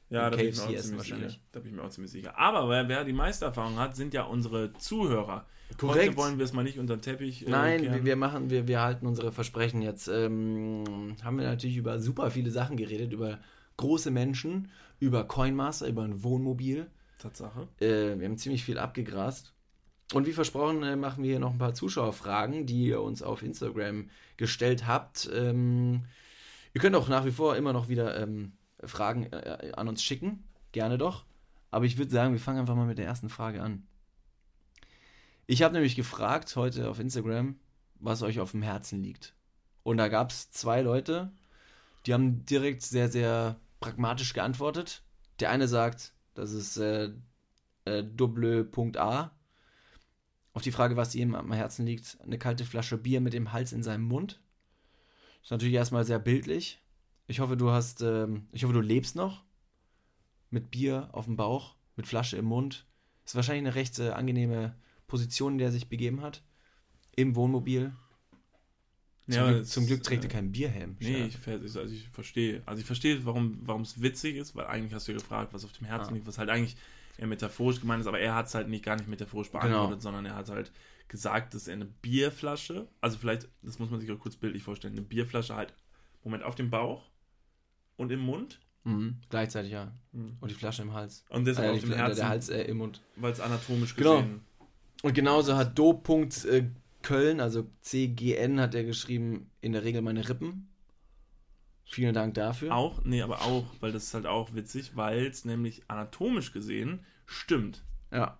Ja, da bin ich mir auch ziemlich wahrscheinlich. sicher. Da bin ich mir auch ziemlich sicher. Aber wer, wer die meiste Erfahrung hat, sind ja unsere Zuhörer. Korrekt. Heute wollen wir es mal nicht unter den Teppich äh, Nein, wir, wir machen, wir, wir halten unsere Versprechen jetzt. Ähm, haben wir natürlich über super viele Sachen geredet, über große Menschen, über Coinmaster, über ein Wohnmobil. Tatsache. Äh, wir haben ziemlich viel abgegrast. Und wie versprochen, äh, machen wir hier noch ein paar Zuschauerfragen, die ihr uns auf Instagram gestellt habt. Ähm, ihr könnt auch nach wie vor immer noch wieder ähm, Fragen äh, an uns schicken. Gerne doch. Aber ich würde sagen, wir fangen einfach mal mit der ersten Frage an. Ich habe nämlich gefragt heute auf Instagram, was euch auf dem Herzen liegt. Und da gab es zwei Leute, die haben direkt sehr, sehr pragmatisch geantwortet. Der eine sagt, das ist äh, äh, Double.a. Auf die Frage, was ihm am Herzen liegt, eine kalte Flasche Bier mit dem Hals in seinem Mund. Ist natürlich erstmal sehr bildlich. Ich hoffe, du hast, ähm, ich hoffe, du lebst noch. Mit Bier auf dem Bauch, mit Flasche im Mund. Ist wahrscheinlich eine recht äh, angenehme Position, in der er sich begeben hat. Im Wohnmobil. Zum, Ja, Glück, zum Glück trägt äh, er keinen Bierhelm. Nee, ich, also ich verstehe. Also ich verstehe, warum warum es witzig ist, weil eigentlich hast du ja gefragt, was auf dem Herzen Ah. liegt, was halt eigentlich eher metaphorisch gemeint ist, aber er hat es halt nicht gar nicht metaphorisch beantwortet, Genau. sondern er hat halt gesagt, dass er eine Bierflasche, also vielleicht, das muss man sich auch kurz bildlich vorstellen, eine Bierflasche halt, Moment, auf dem Bauch und im Mund Mhm, gleichzeitig, ja. Mhm. Und die Flasche im Hals. und deshalb Äh, auf dem Herzen, Der Hals äh, im Mund. weil es anatomisch Genau. gesehen Und genauso hat Do. Äh, Köln, also CGN, hat er geschrieben, in der Regel meine Rippen. Vielen Dank dafür. auch, nee, aber auch, weil das ist halt auch witzig, weil es nämlich anatomisch gesehen stimmt. Ja.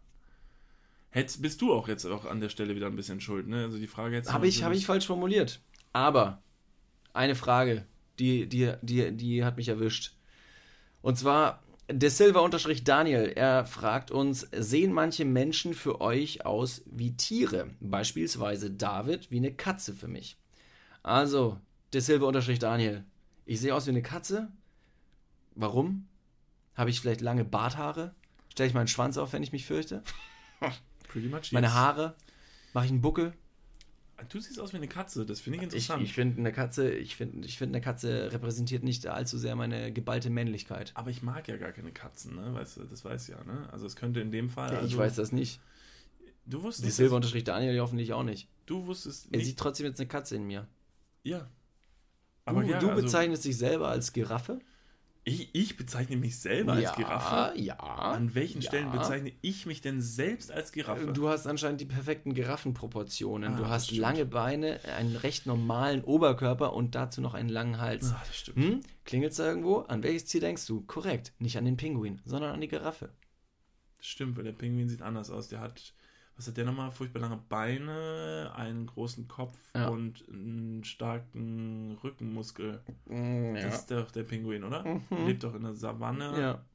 Hättest, bist du auch jetzt auch an der Stelle wieder ein bisschen schuld, ne? Also die Frage jetzt. Habe ich, hab ich falsch formuliert. Aber eine Frage, die, die, die, die hat mich erwischt. Und zwar De Silva-Daniel, er fragt uns, sehen manche Menschen für euch aus wie Tiere? Beispielsweise David wie eine Katze für mich. Also, De Silva-Daniel, ich sehe aus wie eine Katze. Warum? Habe ich vielleicht lange Barthaare? Stelle ich meinen Schwanz auf, wenn ich mich fürchte? Pretty much Meine yes. Haare, mache ich einen Buckel. Du siehst aus wie eine Katze, das finde ich Ich, interessant. ich finde, eine Katze, ich finde, ich finde, eine Katze repräsentiert nicht allzu sehr meine geballte Männlichkeit. aber ich mag ja gar keine Katzen, ne? Weißt du, das weiß ja, ne? Also es könnte in dem Fall. Ja, also, ich weiß das nicht. Du Die wusstest. Silber unterstrich Daniel hoffentlich auch nicht. Du wusstest Er nicht. sieht trotzdem jetzt eine Katze in mir. ja. Du, ja, du also, bezeichnest dich selber als Giraffe? Ich, ich bezeichne mich selber als Giraffe. Ja. An welchen ja. Stellen bezeichne ich mich denn selbst als Giraffe? Du hast anscheinend die perfekten Giraffenproportionen. Ah, du hast lange Beine, einen recht normalen Oberkörper und dazu noch einen langen Hals. Ah, das stimmt. Hm? Klingelt's da irgendwo? An welches Tier denkst du? Korrekt. Nicht an den Pinguin, sondern an die Giraffe. Stimmt, weil der Pinguin sieht anders aus. Der hat, was hat der nochmal? Furchtbar lange Beine, einen großen Kopf Ja. und einen starken Rückenmuskel. Mm, Das ist doch der Pinguin, oder? Mhm. Lebt doch in der Savanne. Ja.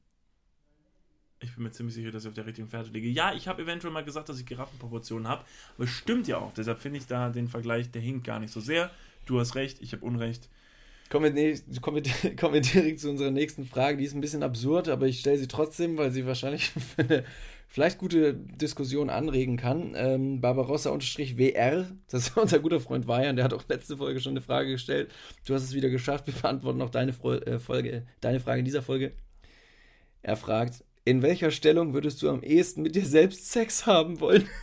Ich bin mir ziemlich sicher, dass ich auf der richtigen Fährte liege. Ja, ich habe eventuell mal gesagt, dass ich Giraffenproportionen habe, aber es stimmt ja auch. Deshalb finde ich da den Vergleich, der hinkt gar nicht so sehr. Du hast recht, ich habe Unrecht. Kommen wir, kommen, wir, kommen wir direkt zu unserer nächsten Frage. Die ist ein bisschen absurd, aber ich stelle sie trotzdem, weil sie wahrscheinlich für eine vielleicht gute Diskussion anregen kann. Ähm, Barbarossa-WR, das ist unser guter Freund Weyan, der hat auch letzte Folge schon eine Frage gestellt. Du hast es wieder geschafft. Wir beantworten auch deine, Fro äh, Folge, deine Frage in dieser Folge. Er fragt, in welcher Stellung würdest du am ehesten mit dir selbst Sex haben wollen?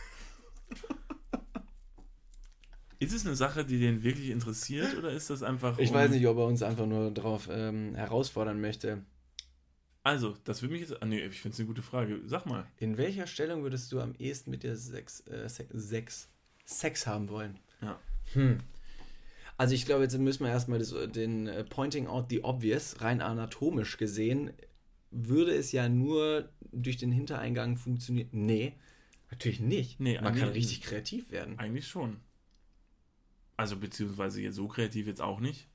Ist es eine Sache, die den wirklich interessiert oder ist das einfach. Ich um- weiß nicht, ob er uns einfach nur darauf ähm, herausfordern möchte. Also, das würde mich jetzt. Ah, nee, ich finde es eine gute Frage. Sag mal. In welcher Stellung würdest du am ehesten mit dir Sex, äh, Sex, Sex, haben wollen? Ja. Hm. Also ich glaube, jetzt müssen wir erstmal das, den äh, Pointing out the obvious, rein anatomisch gesehen, würde es ja nur durch den Hintereingang funktionieren. Nee, natürlich nicht. Nee, Man kann richtig kreativ werden. Eigentlich schon. Also, beziehungsweise jetzt so kreativ jetzt auch nicht.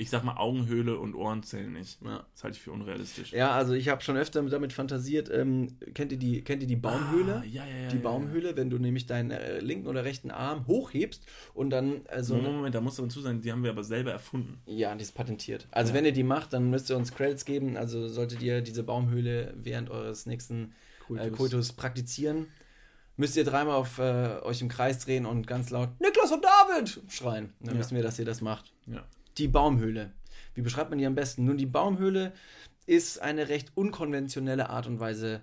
Ich sag mal, Augenhöhle und Ohren zählen nicht. Ja. Das halte ich für unrealistisch. Ja, also ich habe schon öfter damit fantasiert. Ähm, kennt, ihr die, kennt ihr die Baumhöhle? Ah, ja, ja, ja. die Baumhöhle, wenn du nämlich deinen äh, linken oder rechten Arm hochhebst und dann äh, so Ja. eine, Moment, Moment, da muss man zu sein, die haben wir aber selber erfunden. Ja, die ist patentiert. Also Ja. wenn ihr die macht, dann müsst ihr uns Credits geben. Also solltet ihr diese Baumhöhle während eures nächsten Koitus, äh, Koitus praktizieren, müsst ihr dreimal auf äh, euch im Kreis drehen und ganz laut Niklas und David schreien. Dann Ja. wissen wir, dass ihr das macht. Ja. Die Baumhöhle. Wie beschreibt man die am besten? Nun, die Baumhöhle ist eine recht unkonventionelle Art und Weise,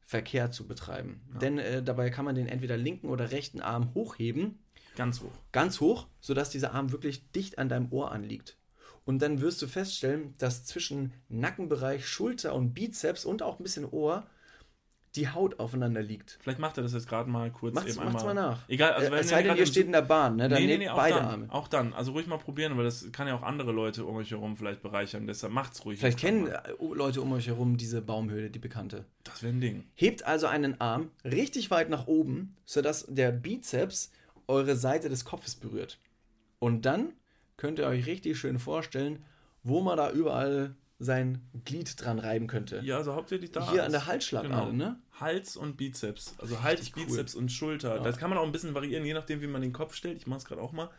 Verkehr zu betreiben. Ja. Denn äh, dabei kann man den entweder linken oder rechten Arm hochheben Ganz hoch. ganz hoch, sodass dieser Arm wirklich dicht an deinem Ohr anliegt. Und dann wirst du feststellen, dass zwischen Nackenbereich, Schulter und Bizeps und auch ein bisschen Ohr die Haut aufeinander liegt. Vielleicht macht er das jetzt gerade mal kurz Macht's, eben macht's mal einmal. nach. Egal, also äh, wenn es sei denn, ihr steht in der Bahn, ne? dann nee, nee, nee, auch beide dann, Arme. Auch dann. Also ruhig mal probieren, weil das kann ja auch andere Leute um euch herum vielleicht bereichern. Deshalb macht's ruhig. Vielleicht kennen mal. äh, Leute um euch herum diese Baumhöhle, die bekannte. Das wäre ein Ding. Hebt also einen Arm richtig weit nach oben, sodass der Bizeps eure Seite des Kopfes berührt. Und dann könnt ihr euch richtig schön vorstellen, wo man da überall sein Glied dran reiben könnte. Ja, also hauptsächlich da. Hier an der Halsschlagader, Genau. ne? Hals und Bizeps. Also Hals, Richtig cool. Bizeps und Schulter. Ja. Das kann man auch ein bisschen variieren, je nachdem, wie man den Kopf stellt. Ich mache es gerade auch mal.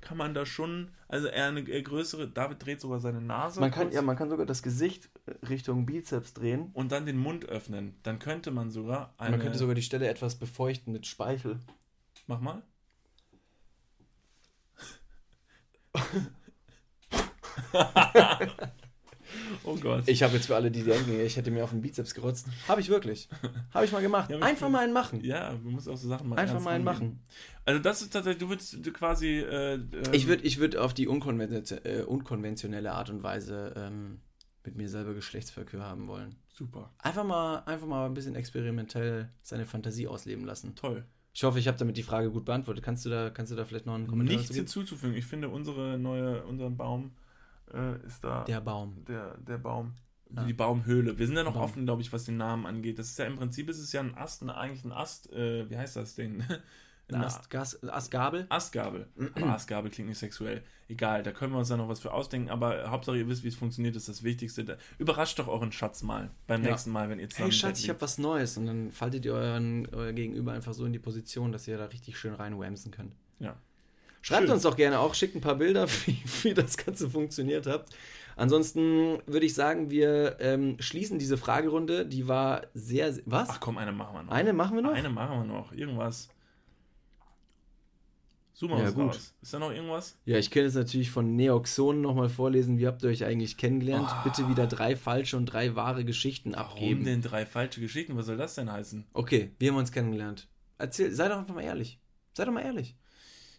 Kann man da schon, also eher eine eher größere, David dreht sogar seine Nase. Man kann, kurz ja, man kann sogar das Gesicht Richtung Bizeps drehen. und dann den Mund öffnen. Dann könnte man sogar eine. Man könnte sogar die Stelle etwas befeuchten mit Speichel. Mach mal. oh Gott. Ich habe jetzt für alle, die denken, ich hätte mir auf den Bizeps gerotzt. Habe ich wirklich. Habe ich mal gemacht. Einfach mal einen machen. ja, man muss auch so Sachen mal Einfach mal einen machen. Also das ist tatsächlich, du würdest quasi. Äh, ähm, Ich würde ich würd auf die unkonvention äh, unkonventionelle Art und Weise ähm, mit mir selber Geschlechtsverkehr haben wollen. Super. Einfach mal, einfach mal ein bisschen experimentell seine Fantasie ausleben lassen. Toll. Ich hoffe, ich habe damit die Frage gut beantwortet. Kannst du da, kannst du da vielleicht noch einen Kommentar Nichts hinzuzufügen. Ich finde, unsere neue, unser Baum äh, ist da. Der Baum. der, der Baum. Ja. Die Baumhöhle. Wir sind ja noch Baum. offen, glaube ich, was den Namen angeht. Das ist ja im Prinzip ist es ja ein Ast, ne, eigentlich ein Ast, äh, wie heißt das Ding? Eine Ast, Gas, Astgabel. Astgabel. Aber Astgabel klingt nicht sexuell. Egal, da können wir uns da noch was für ausdenken, aber Hauptsache ihr wisst, wie es funktioniert, ist das Wichtigste. Da, überrascht doch euren Schatz mal beim Ja. nächsten Mal, wenn ihr zusammen Hey Schatz, ich habe was Neues. Und dann faltet ihr euren, euer Gegenüber einfach so in die Position, dass ihr da richtig schön reinwamsen könnt. Ja. Schreibt Schön. uns doch gerne auch, schickt ein paar Bilder, wie, wie das Ganze funktioniert hat. Ansonsten würde ich sagen, wir ähm, schließen diese Fragerunde. Die war sehr. sehr was? Ach komm, eine machen wir noch. Eine machen wir noch? Eine machen wir noch. Irgendwas. Zoom Ja, gut. raus. Ist da noch irgendwas? Ja, ich kann jetzt natürlich von Neoxon nochmal vorlesen. Wie habt ihr euch eigentlich kennengelernt? Bitte wieder drei falsche und drei wahre Geschichten Warum abgeben. denn drei falsche Geschichten? Was soll das denn heißen? Okay, wir haben uns kennengelernt. Erzähl, sei doch einfach mal ehrlich. Sei doch mal ehrlich.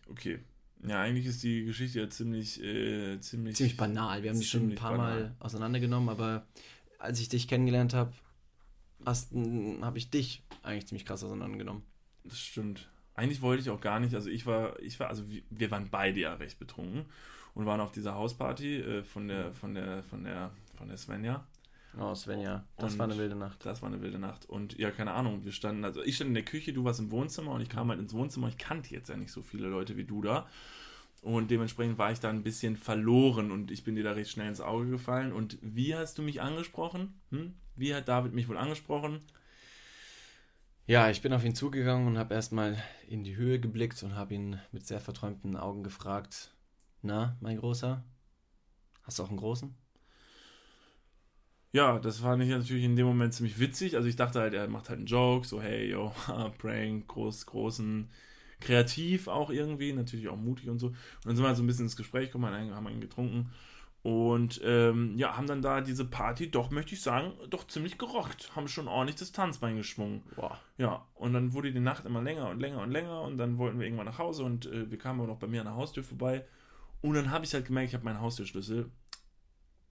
Okay. Ja, eigentlich ist die Geschichte ja ziemlich, äh, ziemlich. Ziemlich banal. Wir haben die schon ein paar banal. Mal auseinandergenommen, aber als ich dich kennengelernt habe, habe ich dich eigentlich ziemlich krass auseinandergenommen. Das stimmt. Eigentlich wollte ich auch gar nicht, also ich war, ich war, also wir, wir waren beide ja recht betrunken und waren auf dieser Hausparty äh, von der, von der, von der, von der Svenja. Oh, Svenja, das Und- war eine wilde Nacht. Das war eine wilde Nacht. Und ja, keine Ahnung, wir standen, also ich stand in der Küche, du warst im Wohnzimmer und ich kam halt ins Wohnzimmer. Ich kannte jetzt ja nicht so viele Leute wie du da. Und dementsprechend war ich da ein bisschen verloren und ich bin dir da recht schnell ins Auge gefallen. Und wie hast du mich angesprochen? Hm? Wie hat David mich wohl angesprochen? Ja, ich bin auf ihn zugegangen und habe erstmal in die Höhe geblickt und habe ihn mit sehr verträumten Augen gefragt: Na, mein Großer, hast du auch einen großen? Ja, das fand ich natürlich in dem Moment ziemlich witzig. Also ich dachte halt, er macht halt einen Joke, so hey, yo, Prank, groß, großen, kreativ auch irgendwie, natürlich auch mutig und so. Und dann sind wir halt so ein bisschen ins Gespräch gekommen, haben einen getrunken und ähm, ja, haben dann da diese Party doch, möchte ich sagen, doch ziemlich gerockt. Haben schon ordentlich das Tanzbein geschwungen. Boah. Ja, und dann wurde die Nacht immer länger und länger und länger und dann wollten wir irgendwann nach Hause und äh, wir kamen auch noch bei mir an der Haustür vorbei. Und dann habe ich halt gemerkt, ich habe meinen Haustürschlüssel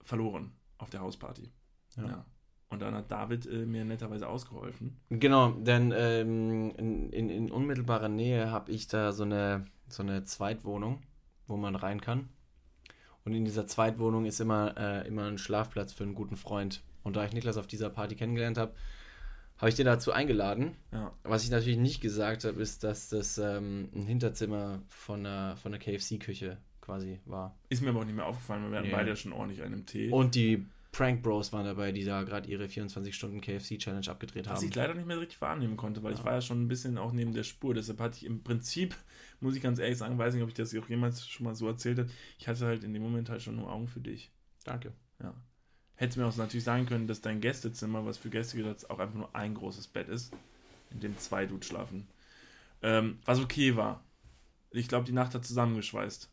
verloren auf der Hausparty. Ja. Ja. Und dann hat David äh, mir netterweise ausgeholfen. Genau, denn ähm, in, in, in unmittelbarer Nähe habe ich da so eine, so eine Zweitwohnung, wo man rein kann. Und in dieser Zweitwohnung ist immer, äh, immer ein Schlafplatz für einen guten Freund. Und da ich Niklas auf dieser Party kennengelernt habe, habe ich den dazu eingeladen. Ja. Was ich natürlich nicht gesagt habe, ist, dass das ähm, ein Hinterzimmer von einer, von einer KFC-Küche quasi war. Ist mir aber auch nicht mehr aufgefallen, wir hatten Nee. beide schon ordentlich einen Tee. Und die Prank Bros waren dabei, die da gerade ihre 24-Stunden KFC-Challenge abgedreht was haben. ich leider nicht mehr richtig wahrnehmen konnte, weil ich Ja. war ja schon ein bisschen auch neben der Spur. Deshalb hatte ich im Prinzip, muss ich ganz ehrlich sagen, weiß nicht, ob ich das auch jemals schon mal so erzählt habe, ich hatte halt in dem Moment halt schon nur Augen für dich. Danke. Ja. Hätte mir auch natürlich sagen können, dass dein Gästezimmer, was für Gäste gedacht ist, auch einfach nur ein großes Bett ist, in dem zwei Dudes schlafen. Ähm, was okay war. Ich glaube, die Nacht hat zusammengeschweißt.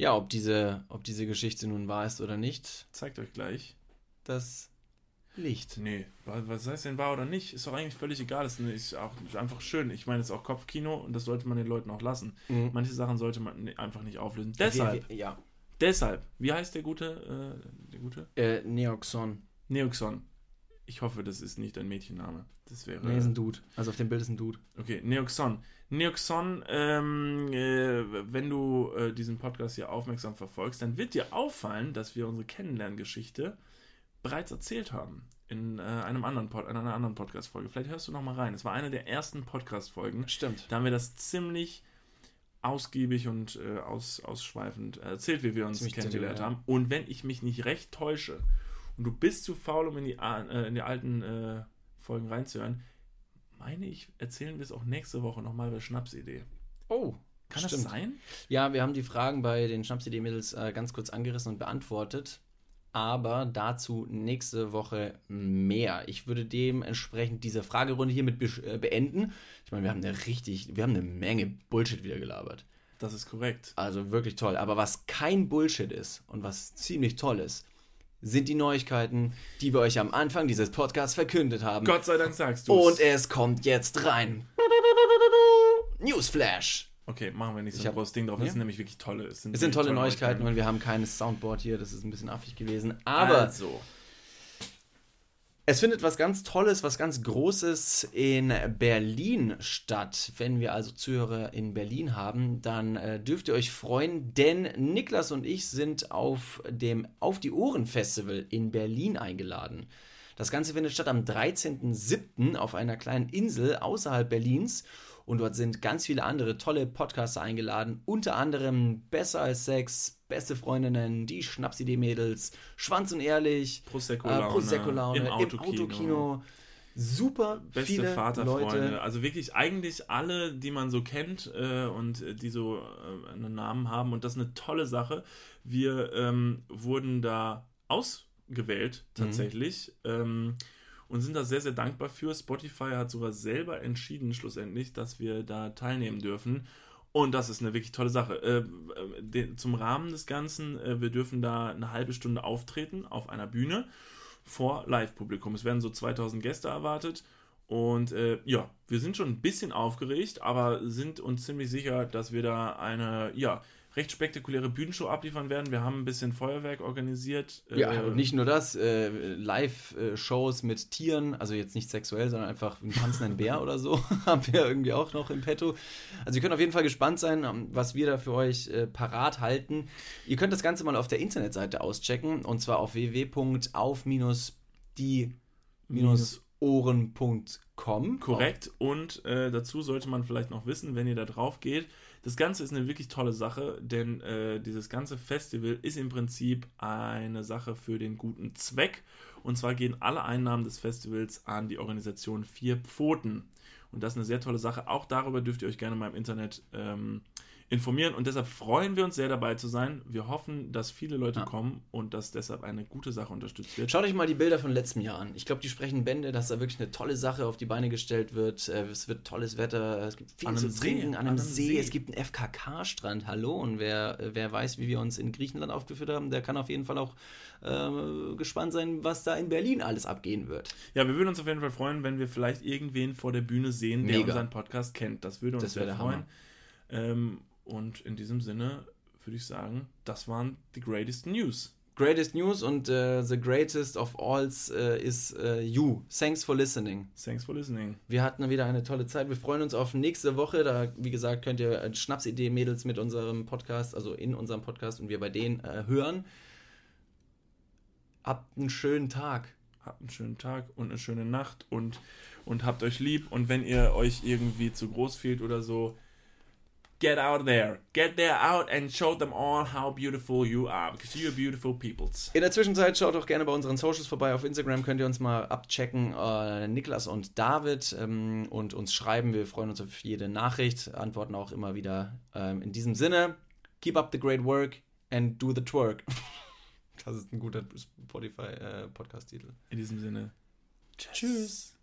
Ja, ob diese, ob diese Geschichte nun wahr ist oder nicht, Zeigt euch gleich. das Licht. Nee, wa- was heißt denn wahr oder nicht? Ist doch eigentlich völlig egal. Das ist auch einfach schön. Ich meine, es ist auch Kopfkino und das sollte man den Leuten auch lassen. Mhm. Manche Sachen sollte man einfach nicht auflösen. Deshalb, Wir, wir, ja. deshalb, wie heißt der gute, äh, der gute? Äh, Neoxon. Neoxon. Ich hoffe, das ist nicht ein Mädchenname. Das wäre. Nee, ist ein Dude. Also auf dem Bild ist ein Dude. Okay, Neoxon. Neoxon, ähm, äh, wenn du äh, diesen Podcast hier aufmerksam verfolgst, dann wird dir auffallen, dass wir unsere Kennenlerngeschichte bereits erzählt haben. In, äh, einem anderen Pod in einer anderen Podcast-Folge. Vielleicht hörst du noch mal rein. Es war eine der ersten Podcast-Folgen. Stimmt. Da haben wir das ziemlich ausgiebig und äh, aus, ausschweifend erzählt, wie wir uns Ziemlich kennengelernt detailliert, haben. Und wenn ich mich nicht recht täusche und du bist zu faul, um in die, äh, in die alten äh, Folgen reinzuhören, meine ich, erzählen wir es auch nächste Woche nochmal bei Schnapsidee. Oh, Kann stimmt. das sein? Ja, wir haben die Fragen bei den Schnapsidee-Mädels äh, ganz kurz angerissen und beantwortet. Aber dazu nächste Woche mehr. Ich würde dementsprechend diese Fragerunde hiermit besch- äh, beenden. Ich meine, wir haben eine richtig, wir haben eine Menge Bullshit wieder gelabert. Das ist korrekt. Also wirklich toll. Aber was kein Bullshit ist und was ziemlich toll ist, sind die Neuigkeiten, die wir euch am Anfang dieses Podcasts verkündet haben. Gott sei Dank sagst du und es kommt jetzt rein. Newsflash. Okay, machen wir nicht so Ich ein großes Ding drauf. Ja. Das sind nämlich wirklich tolle. Es sind, Es sind wirklich tolle Neuigkeiten, weil wir haben keines Soundboard hier. Das ist ein bisschen affig gewesen. Aber also, es findet was ganz Tolles, was ganz Großes in Berlin statt. Wenn wir also Zuhörer in Berlin haben, dann äh, dürft ihr euch freuen, denn Niklas und ich sind auf dem Auf die Ohren Festival in Berlin eingeladen. Das Ganze findet statt am 13.07. auf einer kleinen Insel außerhalb Berlins. Und dort sind ganz viele andere tolle Podcaster eingeladen. Unter anderem Besser als Sex, Beste Freundinnen, die Schnapsidee-Mädels, Schwanz und Ehrlich, Prosecco äh, Laune, Prosecco-Laune, im im Autokino. Autokino. super Beste viele Vaterfreunde. Leute. Also wirklich eigentlich alle, die man so kennt äh, und äh, die so äh, einen Namen haben. Und das ist eine tolle Sache. Wir ähm, wurden da ausgewählt tatsächlich. Ähm, und sind da sehr, sehr dankbar für. Spotify hat sogar selber entschieden, schlussendlich, dass wir da teilnehmen dürfen. Und das ist eine wirklich tolle Sache. Äh, äh, zum Rahmen des Ganzen, äh, wir dürfen da eine halbe Stunde auftreten auf einer Bühne vor Live-Publikum. Es werden so 2000 Gäste erwartet. Und äh, ja, wir sind schon ein bisschen aufgeregt, aber sind uns ziemlich sicher, dass wir da eine, ja, recht spektakuläre Bühnenshow abliefern werden. Wir haben ein bisschen Feuerwerk organisiert. Ja, Äh, und nicht nur das, äh, Live-Shows mit Tieren, also jetzt nicht sexuell, sondern einfach einen tanzenden Bär oder so, haben wir irgendwie auch noch im Petto. Also ihr könnt auf jeden Fall gespannt sein, ähm, was wir da für euch äh, parat halten. Ihr könnt das Ganze mal auf der Internetseite auschecken, und zwar auf www.auf-die-ohren.com. Korrekt. Und äh, dazu sollte man vielleicht noch wissen, wenn ihr da drauf geht, das Ganze ist eine wirklich tolle Sache, denn äh, dieses ganze Festival ist im Prinzip eine Sache für den guten Zweck. Und zwar gehen alle Einnahmen des Festivals an die Organisation Vier Pfoten. Und das ist eine sehr tolle Sache. Auch darüber dürft ihr euch gerne mal im Internet ähm, informieren. Und deshalb freuen wir uns sehr dabei zu sein. Wir hoffen, dass viele Leute Ja. kommen und dass deshalb eine gute Sache unterstützt wird. Schaut euch mal die Bilder von letztem Jahr an. Ich glaube, die sprechen Bände, dass da wirklich eine tolle Sache auf die Beine gestellt wird. Äh, Es wird tolles Wetter, es gibt viel An zu einem See, trinken an einem See. See. Es gibt einen FKK-Strand. Hallo, und wer, äh, wer weiß, wie wir uns in Griechenland aufgeführt haben, der kann auf jeden Fall auch äh, gespannt sein, was da in Berlin alles abgehen wird. Ja, wir würden uns auf jeden Fall freuen, wenn wir vielleicht irgendwen vor der Bühne sehen, der Mega. unseren Podcast kennt. Das würde uns Das sehr freuen. Ähm, und in diesem Sinne würde ich sagen, das waren die greatest News. Greatest News und äh, the greatest of alls äh, is äh, you. Thanks for listening. Thanks for listening. Wir hatten wieder eine tolle Zeit. Wir freuen uns auf nächste Woche. Da, wie gesagt, könnt ihr äh, Schnapsidee Mädels mit unserem Podcast, also in unserem Podcast und wir bei denen äh, hören. Habt einen schönen Tag. Habt einen schönen Tag und eine schöne Nacht und, und habt euch lieb. Und wenn ihr euch irgendwie zu groß fühlt oder so, get out there. Get there out and show them all how beautiful you are. Because you're beautiful peoples. In der Zwischenzeit schaut doch gerne bei unseren Socials vorbei. Auf Instagram könnt ihr uns mal abchecken. Äh, Niklas und David ähm, und uns schreiben. Wir freuen uns auf jede Nachricht, antworten auch immer wieder. Ähm, in diesem Sinne, keep up the great work and do the twerk. Das ist ein guter Spotify-Podcast-Titel. In diesem Sinne. Tschüss.